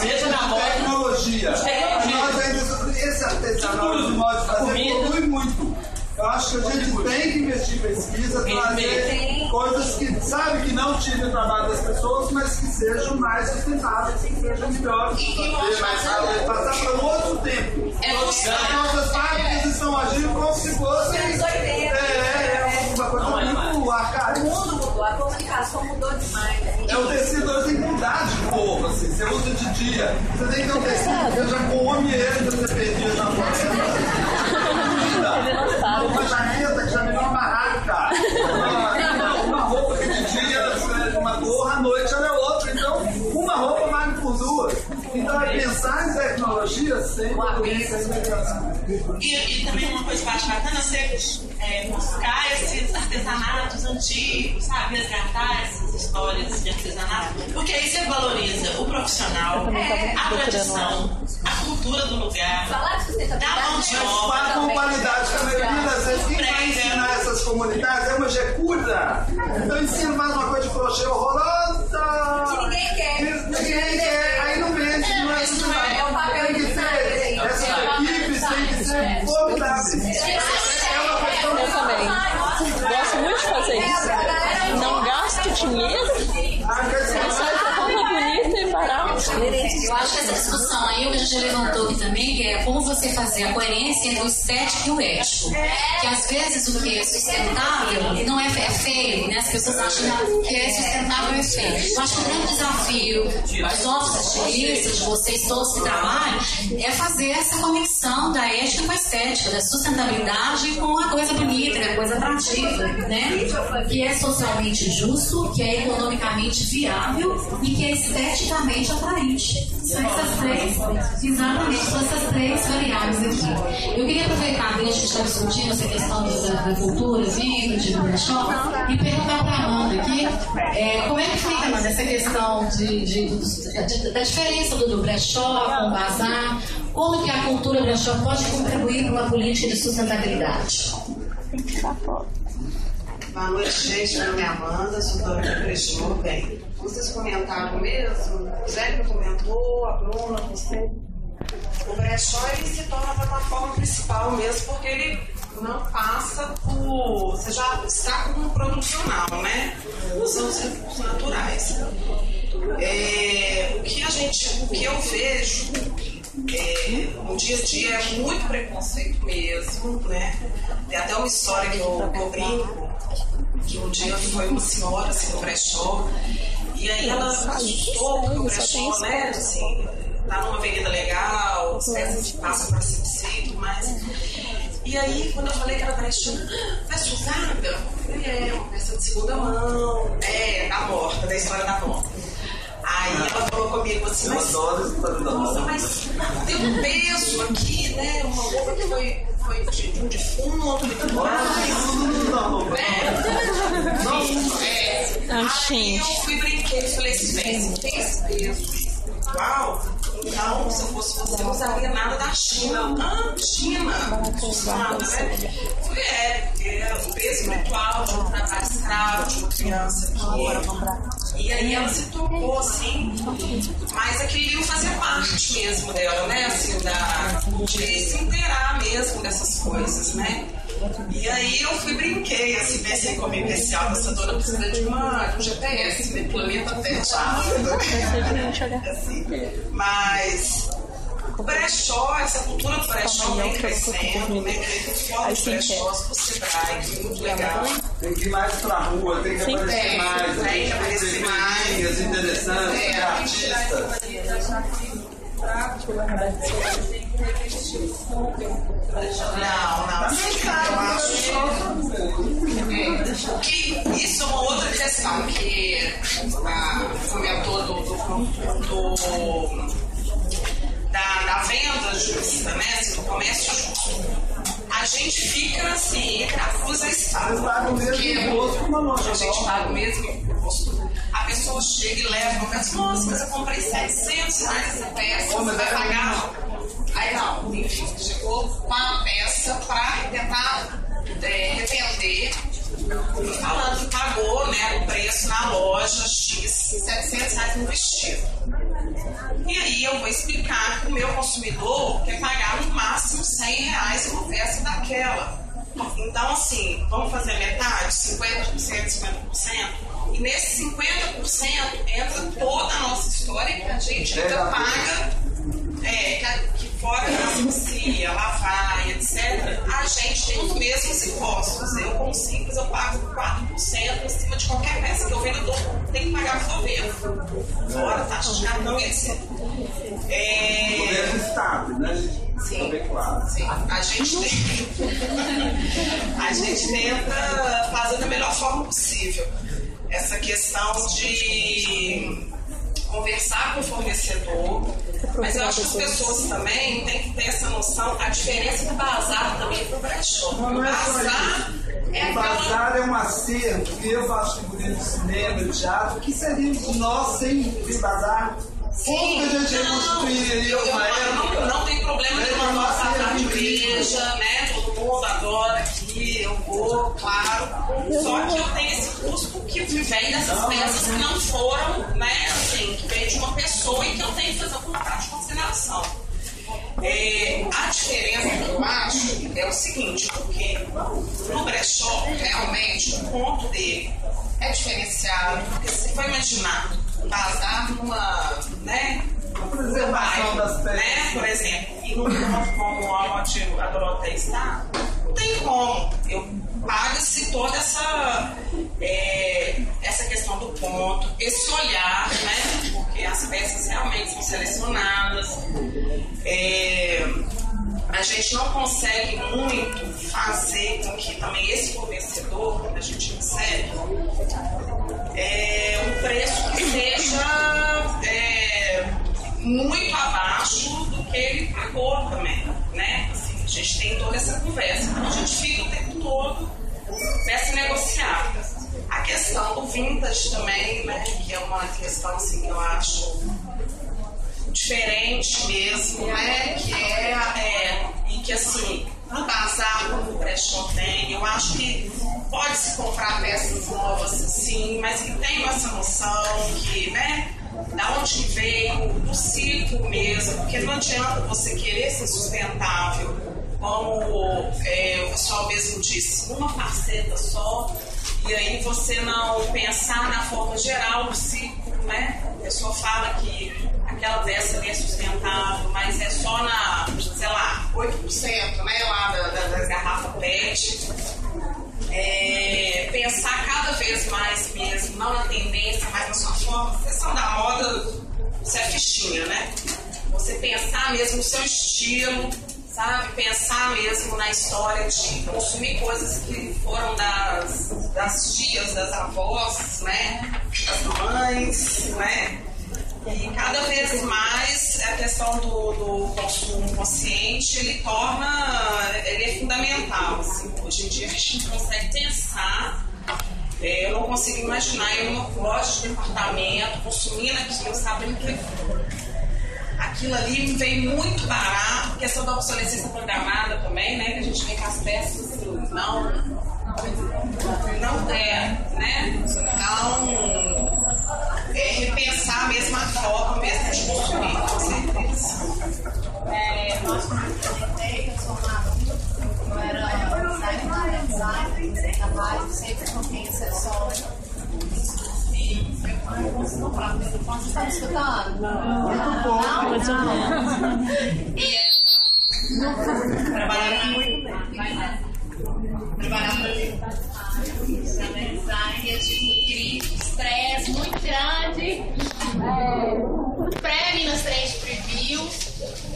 Seja na moda, Tecnologia. tecnologia. Nós ainda, esse artesanal de modo de fazer Comida. evolui muito. Eu acho que a gente tem que investir em pesquisa, trazer coisas que sabe que não tirem o trabalho das pessoas, mas que sejam mais sustentáveis, que sejam melhores, passar para um outro tempo. É As buscar. nossas fábricas estão agindo como se fossem. Anos 80. É, é uma coisa Não é muito O arcaica. mundo mudou, comunicação mudou demais. né? É o tecido que mudar de cor, assim. Você usa de dia. Você tem que ter um tecido que já come ele, você perdia na sabe. Uma jaqueta que já me dá uma barraca. Uma, uma roupa que de dia é uma cor, à noite ela é outra. Então, uma roupa vale por duas. Então, é pensar em tecnologia sem E, e também uma coisa que eu acho bacana é você é, buscar esses artesanatos antigos, sabe? Resgatar essas histórias de artesanato, porque aí você valoriza o profissional, a tradição, a cultura do lugar, Falar de da mão de Mas obra. para com qualidade, porque a maioria das vezes quem vai ensinar essas comunidades é uma jecuda. Então ensina mais uma coisa de crochê horrorosa. Que ninguém quer. Ninguém quer, aí não vende, não é isso não é- é o papel Tem que de ser, design, essas gente. equipes têm que ser formidáveis. É uma questão Eu também. Gosto muito de fazer isso. Não gasto dinheiro, dizer, sai de forma bonita e. Eu acho que essa discussão aí, o que a gente levantou aqui também, que é como você fazer a coerência entre o estético e o ético. Que às vezes o que é sustentável não é, é feio, né? As pessoas acham que é sustentável é feio. Eu acho que o grande desafio dos nossos de vocês todos que trabalham, é fazer essa conexão da ética com a estética, da sustentabilidade com a coisa bonita, a coisa atrativa, né? Que é socialmente justo, que é economicamente viável e que é esteticamente atraente. São essas três, exatamente, são essas três variáveis aqui. Eu queria aproveitar, desde que a gente está discutindo essa questão da, da cultura, vintage, do brechó, e perguntar para a Amanda aqui, é, como é que fica, Amanda, essa questão de, de- de- da diferença do, do brechó com o bazar, como que a cultura brechó pode contribuir para uma política de sustentabilidade? Boa noite, gente. Meu nome é Amanda, sou dona de Brechó. Bem, vocês comentaram mesmo, o Zélio comentou, a Bruna, você. O brechó ele se torna a plataforma principal mesmo, porque ele não passa por. Você já está com um producional, né? Usando os recursos naturais. É, o que a gente, o que eu vejo é, no dia a dia é muito preconceito mesmo, né? Tem até uma história que eu, eu brinco, que um dia foi uma senhora assim no brechó, e aí ela assustou porque o brechó, né, assim, tá numa avenida legal, as peças que passam para cima e tudo mais. E aí, quando eu falei que era brechó, peça usada? Eu falei, é, uma peça de segunda mão, é, da morta, da história da morta. Aí ela falou comigo assim, mas, nossa, mas tem um peso aqui, né? Uma roupa que foi, foi de, de um defunto e tudo mais. Né? É. Aí eu fui brinquei e falei assim, bem, tem esse peso igual, então se eu fosse você, eu usaria nada da China. Ah, China, nada, né? Falei, é, porque é o peso espiritual de um trabalho escravo de uma criança aqui. E aí ela se tocou, assim, mas aquele livro fazia parte mesmo dela, né? Assim, da, de se inteirar mesmo dessas coisas, né? E aí eu fui brinquei, assim, pensei comigo, esse alto, essa dona precisa de, uma, de um GPS, né? Planeta Terra. assim, mas o brechó, essa cultura do brechó vem crescendo, vem crescendo fora do Sebrae, que é muito legal. Tem que ir mais pra rua, tem que aparecer mais. Tem que aparecer mais. interessantes, é, artistas. Não, não. Eu acho que isso é uma outra questão que a fomentou do, do, do, da, da venda justa, né? Assim, do comércio justo. A gente fica assim, entre a cruz e a espada. Porque a gente paga o mesmo imposto. A pessoa chega e leva, mas nossa, mas eu comprei 700 reais essa peça, você vai pagar? Aí não, enfim, chegou com a peça para tentar é, revender, falando que pagou né, o preço na loja X, 700 reais no vestido. E aí eu vou explicar que o meu consumidor quer pagar no máximo 100 reais uma peça daquela. Então, assim, vamos fazer metade, 50%, 50%. E nesse 50% entra toda a nossa história que a gente ainda paga é, que, fora da asepsia, lavar, etc., a gente tem os mesmos impostos. Eu, como simples, eu pago 4% em cima de qualquer peça que eu vendo, eu tenho que pagar para o governo. Fora taxa de cartão e etc. É... O governo do Estado, né? Sim, claro. sim. A gente, tem... a gente tenta fazer da melhor forma possível essa questão de conversar com o fornecedor, mas eu acho que as pessoas também têm que ter essa noção, a diferença do bazar também para o brechó. O bazar é o bazar é um acerto que eu faço figurino de cinema, de teatro, que seríamos nós sem bazar? Como que a gente reconstruiria uma época? Não, não tem problema de uma bazar de igreja, né? Todo mundo adora vou, claro. Só que eu tenho esse custo que vem dessas peças que não foram, né? Assim, que vem de uma pessoa e que eu tenho que fazer um contrato de consideração. É, a diferença que eu acho é o seguinte, porque no brechó, realmente, o ponto dele é diferenciado, porque se for imaginar bazar numa, né, preservação das peças. Né, por exemplo, e no ponto como a Doroteia está, não tem como. Eu paga-se toda essa, é, essa questão do ponto, esse olhar, né? Porque as peças realmente são selecionadas. É, a gente não consegue muito fazer com que também esse fornecedor, quando a gente recebe, é um preço que seja é, muito abaixo do que ele pagou também, né? Gente tem toda essa conversa, então a gente fica o tempo todo nessa negociada. A questão do vintage também, né? Que é uma questão assim que eu acho diferente mesmo, né? Que é, é e que assim, no bazar, como o brechó tem, eu acho que pode se comprar peças novas, sim, mas que tenham essa noção que, né? Da onde veio, do ciclo mesmo, porque não adianta você querer ser sustentável, como é, o pessoal mesmo disse, uma faceta só, e aí você não pensar na forma geral do ciclo, né? A pessoa fala que aquela peça é sustentável, mas é só na, sei lá, 8%, né? Lá da, da, das garrafas PET. É, pensar cada vez mais mesmo, não na tendência, mas na sua forma. A questão da moda, você é fichinha, né? Você pensar mesmo no seu estilo, sabe? Pensar mesmo na história de consumir coisas que foram das, das tias, das avós, né? Das mães, né? cada vez mais a questão do, do consumo consciente ele torna ele é fundamental assim. hoje em dia a gente não consegue pensar é, eu não consigo imaginar eu numa loja de departamento consumindo aquilo sabendo que aquilo ali me veio muito barato questão da obsolescência programada também né que a gente vê que as peças não não é né então é, repensar a mesma forma mesmo de consumir, com certeza. É, nós comentei, eu sou uma eu era designer, designer, trabalho sempre com quem sessões. E não vocês estão escutando? Não, não, mais ou menos. E muito bem. Trabalhar para mim. Design, eu tive crise, estresse muito grande. É, Pré-Minas 3 Preview.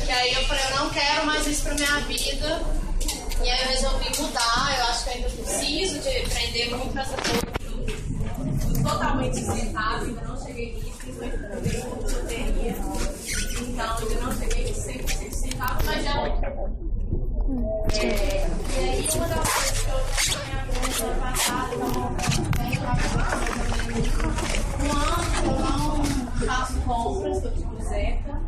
E aí eu falei, eu não quero mais isso pra minha vida. E aí eu resolvi mudar. Eu acho que ainda preciso de aprender muito essa coisa totalmente sustentável. Ainda não cheguei nisso, principalmente porque eu loteria. Então ainda não cheguei nisso 100% sustentável, mas já. É, e aí uma das coisas que eu sonhava muito ano passado, que eu não faço compras, eu tipo Zeca.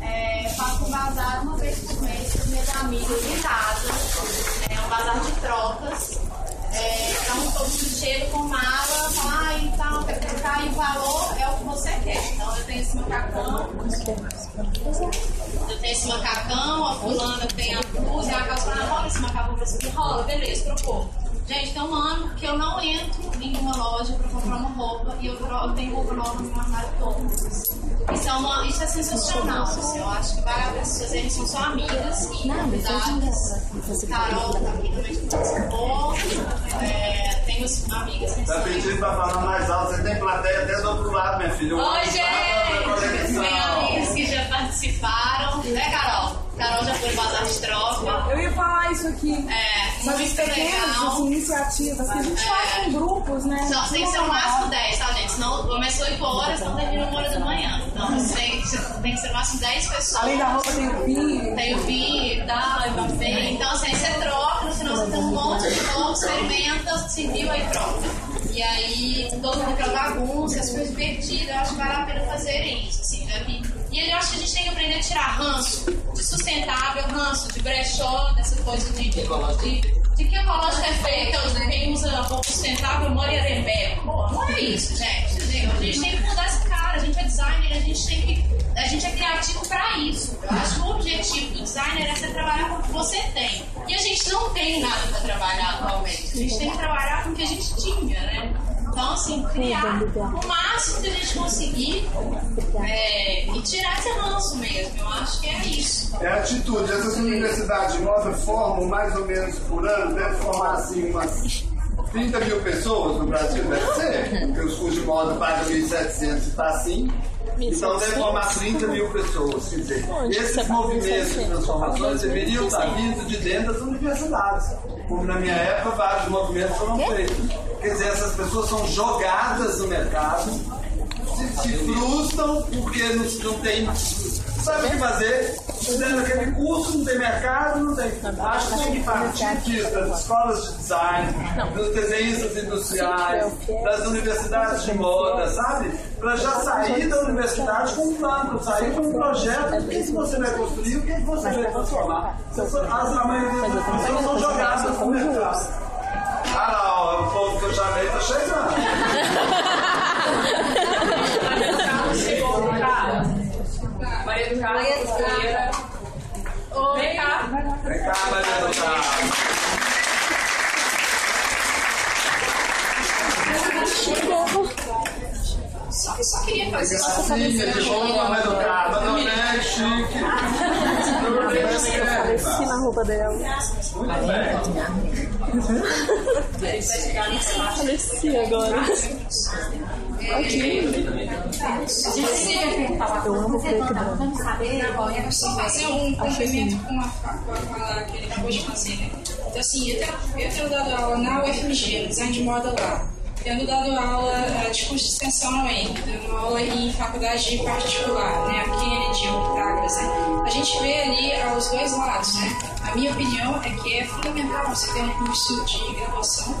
É, faço um bazar uma vez por mês com minhas amigas em casa. É um bazar de trocas. É, então todo chega com então, o valor, é o que você quer. Então eu tenho esse macacão. Eu tenho esse macacão, a fulana tem a blusa, a calça, ah, rola esse macacão pra você rola, beleza, trocou. Gente, tem um ano que eu não entro em uma loja para comprar uma roupa e eu, eu tenho roupa nova no meu armário todo. Isso é, uma, isso é sensacional. Assim, eu acho que a pena fazerem, são só amigas e convidadas. Carol tá aqui também que participou. É, tenho amigas que Tá pedindo pra falar mais alto, você tem plateia até do outro lado, minha filha. Oi, gente! Tem amigas que já participaram, né, Carol? Carol já foi bazar de troca. Eu ia falar isso aqui. É, Essas muito pequenas legal. assim, iniciativas que a gente faz em grupos, né? Só tem que ser o máximo 10, tá, gente? Senão começou 8 horas, então termina uma hora da manhã. Então tem, tem que ser no máximo 10 pessoas. Além da roupa tem o vinho. Tem o vinho, dá, café. Então, assim, você troca, no final você tem um monte de roupa, experimenta, se viu aí troca. E aí, todo mundo aquela bagunça, as coisas divertidas, eu acho que vale a pena fazer isso, assim? E, e eu acho que a gente tem que aprender a tirar ranço de sustentável, ranço de brechó, dessa coisa de, de, de que ecológica é feita, quem usa roupa sustentável mora em. Pô, não é isso, gente. Entendeu? A gente tem que mudar esse cara, a gente é designer, a gente tem que. A gente é criativo pra isso. Eu acho que o objetivo do designer é você trabalhar com o que você tem. E a gente não tem nada pra trabalhar atualmente. A gente tem que trabalhar com o que a gente tinha, né? Então, assim, criar o máximo que a gente conseguir é, e tirar esse ranço mesmo. Eu acho que é isso. É atitude. Essas universidades de moda formam mais ou menos por ano, deve formar assim umas 30 mil pessoas no Brasil, deve ser. Porque os cursos de moda pagam 1.700 e está assim. Então deve formar 30 mil pessoas. Quer dizer, esses movimentos de transformações deveriam estar vindo de dentro das universidades. Como na minha época, vários movimentos foram feitos. Quer dizer, essas pessoas são jogadas no mercado, se, se frustram porque não, não tem. Sabe o que fazer? Fizeram aquele curso, não tem mercado, não tem. Acho que tem que partir disso, das escolas de design, dos desenhistas industriais, das universidades de moda, sabe? Para já sair da universidade com um plano, sair com um projeto. O que você vai construir, o que você vai transformar. As, maioria das pessoas são jogadas no mercado. Ah, não, o povo que eu chamei tá chegando. Do Carmo. Oi. Vem cá. Vem cá. Só, queria fazer de boa, Maria do Carmo. Não é chique. Apareci na roupa dela. Bem. Apareci agora. Eu amo preto e branco. Vamos fazer um complemento com a, com a fala que ele acabou de fazer, né? Então, assim, eu tenho, dado aula na UFMG, design de moda lá. tendo dado aula eh, de curso de extensão aí, dando aula em faculdade particular, né, aqui em Erendil, Pitágoras, né, a gente vê ali ah, os dois lados, né. A minha opinião é que é fundamental você ter um curso de graduação.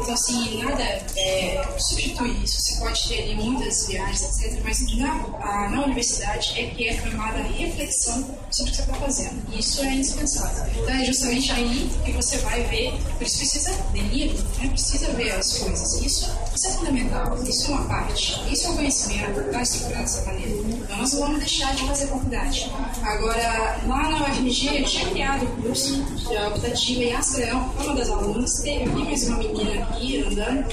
Então, assim, nada é, substitui isso. Você pode ter ali muitas viagens, etc. Mas na, na universidade é que é formada a reflexão sobre o que você está fazendo. Isso é indispensável. Então, é justamente aí que você vai ver. Por isso precisa de livro, né? precisa ver as coisas. Isso, isso é fundamental. Isso é uma parte. Isso é o conhecimento. Está estruturado dessa maneira. Então, nós não vamos deixar de fazer faculdade. Agora, lá na UFMG, eu tinha criado o curso de optativa em Astral, uma das alunas. Teve aqui mais uma menina aqui andando.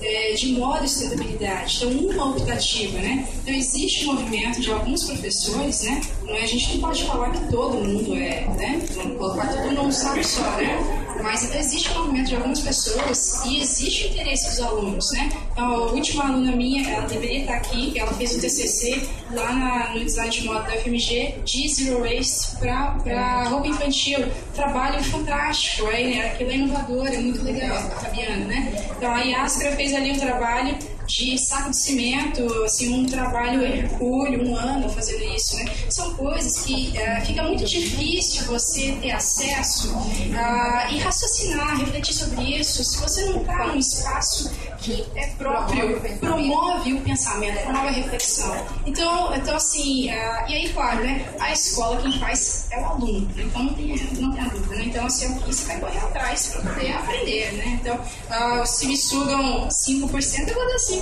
é, de modo e sustentabilidade. Então, uma optativa, né? Então, existe um movimento de alguns professores, né? Não é, a gente não pode falar que todo mundo é, né? Vamos colocar todo mundo num só, né? Mas existe um movimento de algumas pessoas e existe o interesse dos alunos, né? Então, a última aluna minha, ela deveria estar aqui, ela fez o TCC lá na, no design de moda da FMG de Zero Waste para roupa infantil. Trabalho fantástico, aí, né? aquilo é inovador, é muito legal, Fabiana, né? Então, a Yastra fez ali um trabalho de saco de cimento, assim, um trabalho hercúleo, um ano fazendo isso, né? São coisas que eh, fica muito difícil você ter acesso ah, e raciocinar, refletir sobre isso, se você não está num espaço que é próprio, promove o pensamento, promove a reflexão. Então, então assim, ah, e aí, claro, né? A escola quem faz é o aluno, então não tem, não tem a dúvida, né? Então, assim, você vai correr atrás para poder aprender, né? Então, ah, se me sugam 5%, eu vou dar 5%,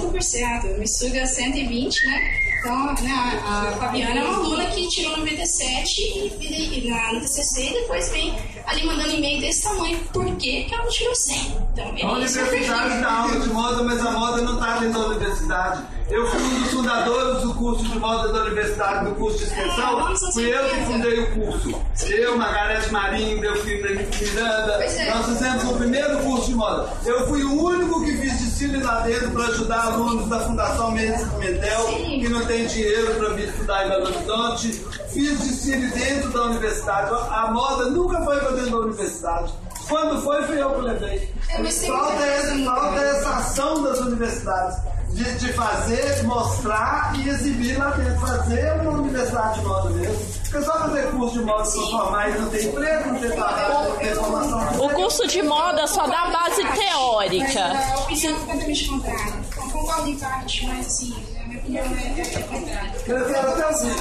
me suga 120, né? Então, né, a, a Fabiana é uma aluna que tirou 97 e, e, na, no TCC e depois vem ali mandando e-mail desse tamanho. Por? Porque ela não tirou 100. Então, A esse é universidade dá aula de moda, mas a moda não está dentro da universidade. Eu fui um dos fundadores do curso de moda da universidade, do curso de extensão. Fui eu que fundei o curso. Eu, Margarete Marinho, meu filho Miranda, é. nós fizemos o primeiro curso de moda. Eu fui o único que fiz desfile lá dentro para ajudar alunos da Fundação Mendes Pimentel, que não tem dinheiro para vir estudar em Belo Horizonte. Fiz desfile dentro da universidade. A moda nunca foi para dentro da universidade. Quando foi, fui eu que levei. É, Falta, coisa falta essa ação das universidades de, de fazer, mostrar e exibir lá dentro. Fazer uma universidade de moda mesmo. Porque só fazer curso de moda para formar e não tem emprego, não tem trabalho, não tem formação. O curso de moda só dá base Mas teórica. a opinião é completamente contrária. Eu concordo em parte, mas assim, a minha opinião é, é contrária. Eu quero até ouvir.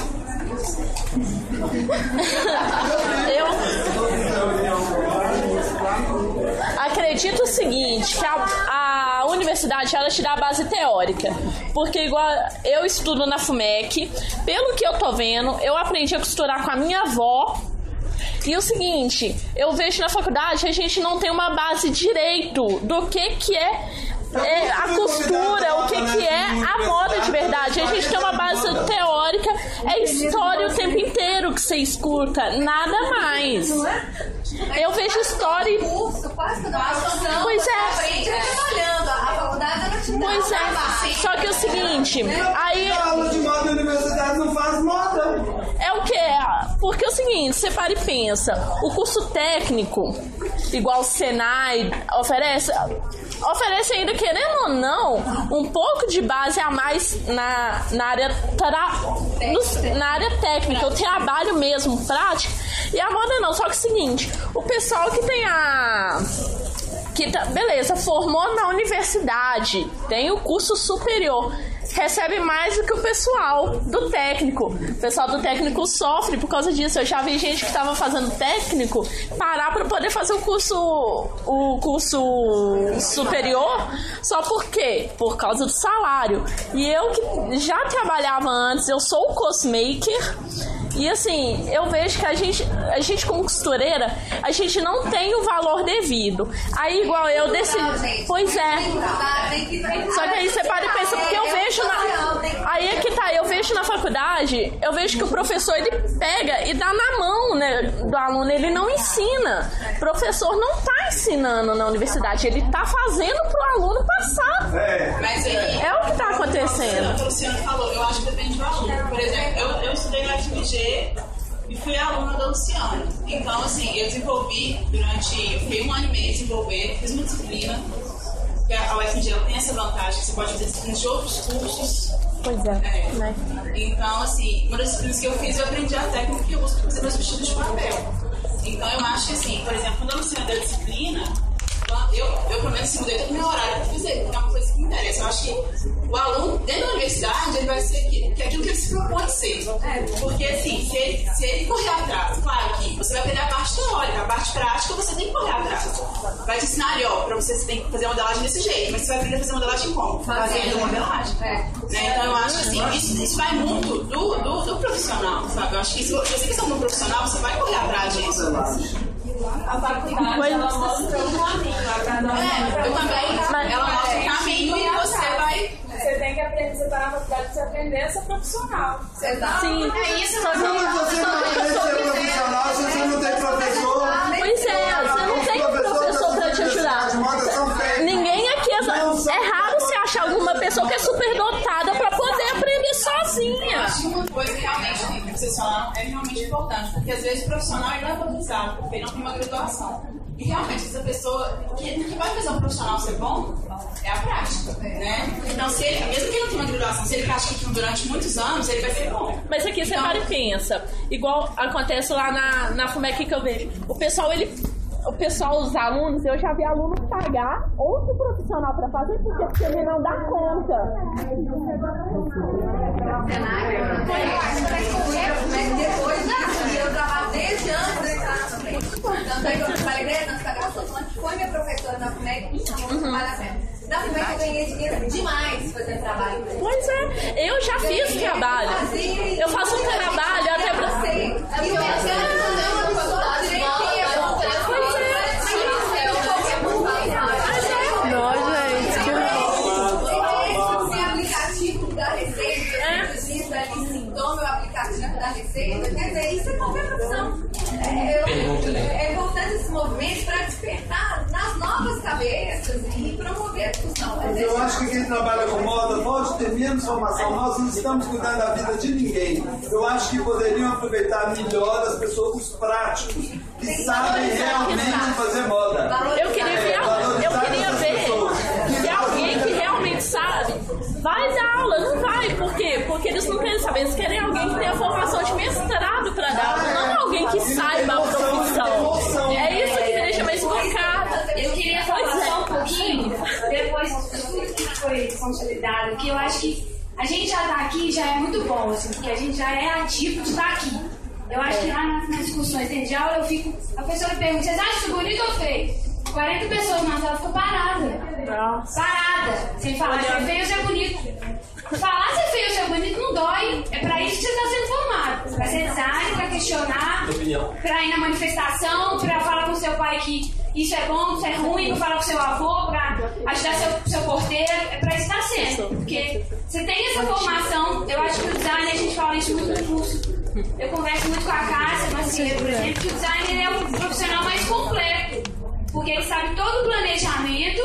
Acredito o seguinte, que a, a universidade ela te dá a base teórica. Porque igual eu estudo na FUMEC, pelo que eu tô vendo, eu aprendi a costurar com a minha avó. E o seguinte, eu vejo na faculdade a gente não tem uma base direito do que que é, é a costura, o que que é a moda de verdade. A gente tem uma base teórica, é história o tempo inteiro que você escuta, nada mais. Eu vejo história Pois é. Dá Pois é. Só que é o seguinte, aí. Aula de moda na universidade não faz moda. Porque é o seguinte, você para e pensa, o curso técnico, igual o Senai, oferece. Oferece ainda, querendo ou não, um pouco de base a mais na, na, área, tra, no- na área técnica, o trabalho mesmo, prático. E a moda não, só que é o seguinte, o pessoal que tem a que tá, beleza, formou na universidade, tem o curso superior, recebe mais do que o pessoal do técnico. O pessoal do técnico sofre por causa disso. Eu já vi gente que estava fazendo técnico parar para poder fazer o curso o curso superior, só por quê? Por causa do salário. E eu que já trabalhava antes, eu sou cosmaker. E assim, eu vejo que a gente, a gente como costureira, a gente não tem o valor devido. Aí igual eu decidi. Pois é. Só que aí você para e pensa, porque eu vejo na. Aí é que tá, eu vejo na faculdade, eu vejo que o professor ele pega e dá na mão né, do aluno, ele não ensina. O professor não tá ensinando na universidade, ele tá fazendo pro aluno passar. Mas aí, É o que tá acontecendo. O que o Luciano falou, eu acho que depende do aluno. Por exemplo, eu, eu estudei na FMG e fui aluna da Luciana. Então, assim, eu desenvolvi durante. Eu fiquei um ano e meio desenvolvendo, fiz uma disciplina Porque a UFMG tem essa vantagem, você pode fazer disciplinas de outros cursos. Pois é. Né? Então, assim, uma das disciplinas que eu fiz, eu aprendi a técnica que eu uso para fazer meus vestidos de papel. Então, eu acho que, assim, por exemplo, quando eu ensino da disciplina, eu, eu pelo menos mudei todo o meu horário para fazer, porque é uma coisa que me interessa. Eu acho que o aluno, dentro da universidade, ele vai ser que, que é aquilo que ele se propõe ser. Porque, assim, se ele, se ele correr atrás, claro que você vai aprender a parte teórica, a parte prática você tem que correr atrás. Vai te ensinar ali, ó, pra você, você tem que fazer modelagem desse jeito, mas você vai aprender a fazer modelagem como? Fazendo modelagem. Né? Então, eu acho que, assim, isso, isso vai muito do, do, do profissional, sabe? Eu acho que se você quer ser um profissional, você vai correr atrás disso. A faculdade, ela mostra um caminho. É, eu também. Ela mostra o caminho e você vai. Você tem que aprender, você tá na faculdade você aprender a ser profissional. Você tá? Sim. É isso, Só que- mas você não aprende a ser profissional se você não tem professor. Pois é, você não tem um professor pra te ajudar. Ninguém aqui é, é raro você achar alguma pessoa que é super dotada pra poder sozinha. acho que uma coisa que realmente que vocês falaram é realmente importante, porque às vezes o profissional ele não é valorizado, porque ele não tem uma graduação. E realmente, essa pessoa que, que vai fazer um profissional ser bom é a prática, né? Então, se ele, mesmo que ele não tenha uma graduação, se ele pratica aquilo durante muitos anos, ele vai ser bom. Mas aqui você para e pensa. Igual acontece lá na, na FUMEC que eu vejo. O pessoal, ele. O pessoal, os alunos, eu já vi aluno pagar outro profissional pra fazer porque, porque ele não dá conta. Mas depois disso, eu trabalho desde antes de entrar na FUMEC. Tanto é que eu falei desde antes da graduação, antes foi minha professora na FUMEC, então vale a pena. Na FUMEC eu ganhei dinheiro demais fazendo trabalho. Pois é, eu já fiz trabalho. Eu faço um trabalho até pra. E eu uma faculdade Pois é. Não, gente, que Esse aplicativo da Receita, é. ali, sintoma, o quer dizer, isso é qualquer profissão. É, eu- é importante esse movimento para despertar nas novas cabeças e promover a discussão. Mas eu acho que quem trabalha com moda pode ter menos formação. Nós não estamos cuidando da vida de ninguém. Eu acho que poderiam aproveitar melhor as pessoas, os práticos, que sabem realmente fazer moda. Eu queria ver, É, eu valorizar queria essas ver pessoas. se alguém que realmente sabe vai dar aula, não vai. Por quê? Porque eles não querem saber, eles querem alguém que tenha formação de mestrado pra dar aula, não alguém que saiba a profissão. É isso que me deixa mais invocada. Eu queria falar Pois é. só um pouquinho, depois que foi consolidado, que eu acho que a gente já tá aqui já é muito bom, assim, porque a gente já é ativo de estar aqui. Eu acho que lá nas, nas discussões dentro de aula eu fico. A professora pergunta, vocês acham isso bonito ou feio? 40 pessoas na sala ficam paradas. Parada. Sem falar se é feio ou se é bonito. Falar se é feio ou se é bonito não dói. É pra isso que você está sendo formado. Pra ser design, pra questionar, Opinião. pra ir na manifestação, pra falar com seu pai que isso é bom, isso é ruim, pra falar com seu avô, pra ajudar seu, seu porteiro. É pra isso que tá sendo. Porque você tem essa formação, eu acho que o design, a gente fala isso muito no curso. Eu converso muito com a Cássia, Macieira, por exemplo, que o design é o profissional mais completo. Porque ele sabe todo o planejamento,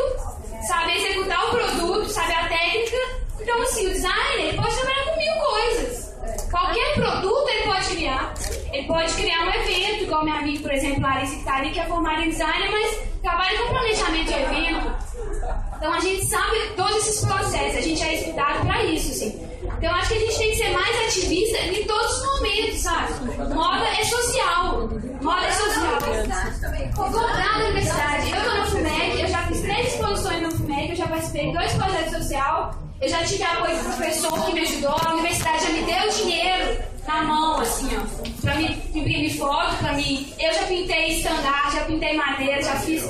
sabe executar o produto, sabe a técnica. Então, assim, o designer ele pode trabalhar com mil coisas. Qualquer produto ele pode criar. Ele pode criar um evento, igual minha amiga, por exemplo, Larissa, que está ali, que é formada em design, mas trabalha com planejamento de evento. Então a gente sabe todos esses processos, a gente é estudado para isso, assim. Então acho que a gente tem que ser mais ativista em todos os momentos, sabe? Moda é social. Moda é social. Comprar na universidade. Eu tô na FUMEC, eu já fiz três exposições na FUMEC, eu já participei de dois projetos sociais, eu já tive apoio do professor que me ajudou, a universidade já me deu dinheiro na mão, assim, ó, pra me imprimir foto, pra mim. Eu já pintei estandarte, já pintei madeira, já fiz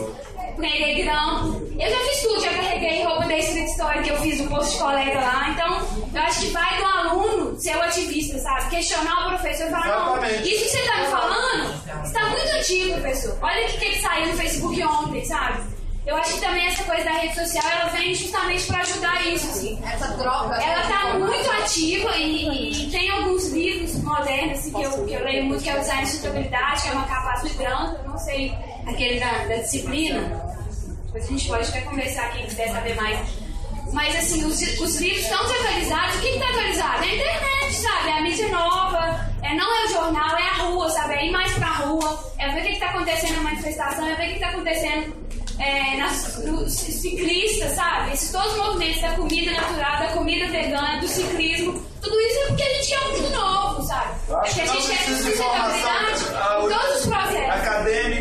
prender grampo. Eu já fiz tudo, já carreguei roupa da Street Story que eu fiz no posto de colega lá. Então, eu acho que vai do aluno ser o ativista, sabe? Questionar o professor e falar, não, isso que você tá me falando está muito antigo, professor. Olha o que, que saiu no Facebook ontem, sabe? Eu acho que também essa coisa da rede social, ela vem justamente para ajudar isso, assim. Essa troca. Ela tá muito ativa e, e- tem alguns livros modernos, assim, que eu, que eu leio muito, que é o Design de Sustentabilidade, que é uma capa azul branca, eu não sei, aquele da, da disciplina. Depois a gente pode até conversar, quem quiser saber mais. Mas, assim, os, os livros estão desatualizados. O que está atualizado? É a internet, sabe? É a mídia nova. É, não é o jornal, é a rua, sabe? É ir mais pra rua. É ver o que está acontecendo na manifestação, é ver o que está acontecendo é, nas, do ciclista, sabe? Esses todos os movimentos da comida natural, da comida vegana, do ciclismo, tudo isso é porque a gente quer um mundo novo, sabe? É que a gente quer sustentabilidade em todos os processos. moda,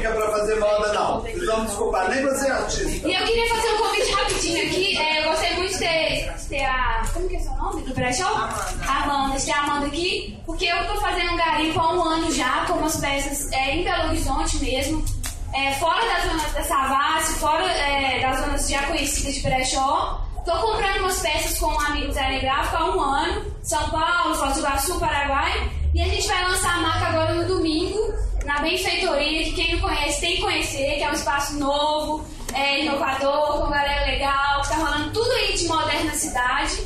não. Desculpar, nem você é artista. E eu queria fazer um convite rapidinho aqui. É, eu gostei muito de ter, de ter a. Como que é seu nome? Do brechó? Amanda. Amanda, de ter a Amanda aqui, porque eu tô fazendo um garimpo há um ano já, com umas peças é, em Belo Horizonte mesmo. É, fora das zonas da Savassi, fora é, das zonas já conhecidas de brechó. Tô comprando umas peças com um amigo designer gráfico há um ano, São Paulo, Foz do Iguaçu, Paraguai. E a gente vai lançar a marca agora no domingo, na Benfeitoria, que quem não conhece tem que conhecer, que é um espaço novo, é, inovador, com galera legal, que tá rolando tudo aí de moderna na cidade.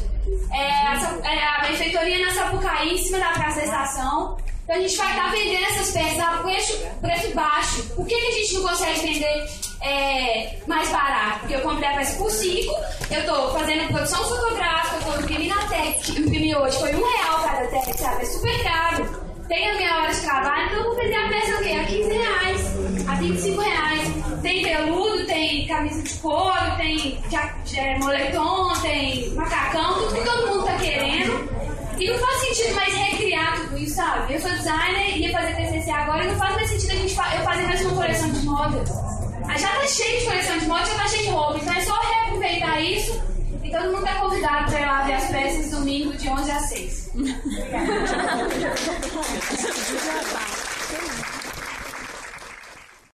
É, a, é, a benfeitoria na Sapucaí, em cima da Praça da Estação. Então a gente vai estar tá vendendo essas peças a preço, preço baixo. Por que, que a gente não consegue vender é, mais barato? Porque eu comprei a peça por 5, eu estou fazendo produção fotográfica, estou imprimindo a tech, imprimi hoje, foi um real cada tech, sabe? É super caro. Tem a minha hora de trabalho, então eu vou vender a peça o? A 15 reais, a 25 reais. Tem veludo, tem camisa de couro, tem moletom, tem macacão, tudo que todo mundo tá querendo. E não faz sentido mais recriar tudo isso, sabe? Eu sou designer, ia fazer TCC agora e não faz mais sentido a gente fa eu fazer mais uma coleção de moda. Já tá cheio de coleção de moda, já tá cheio de roupa, então é só reaproveitar isso e todo mundo é convidado para ir lá ver as peças domingo de 11 a 6. Obrigada.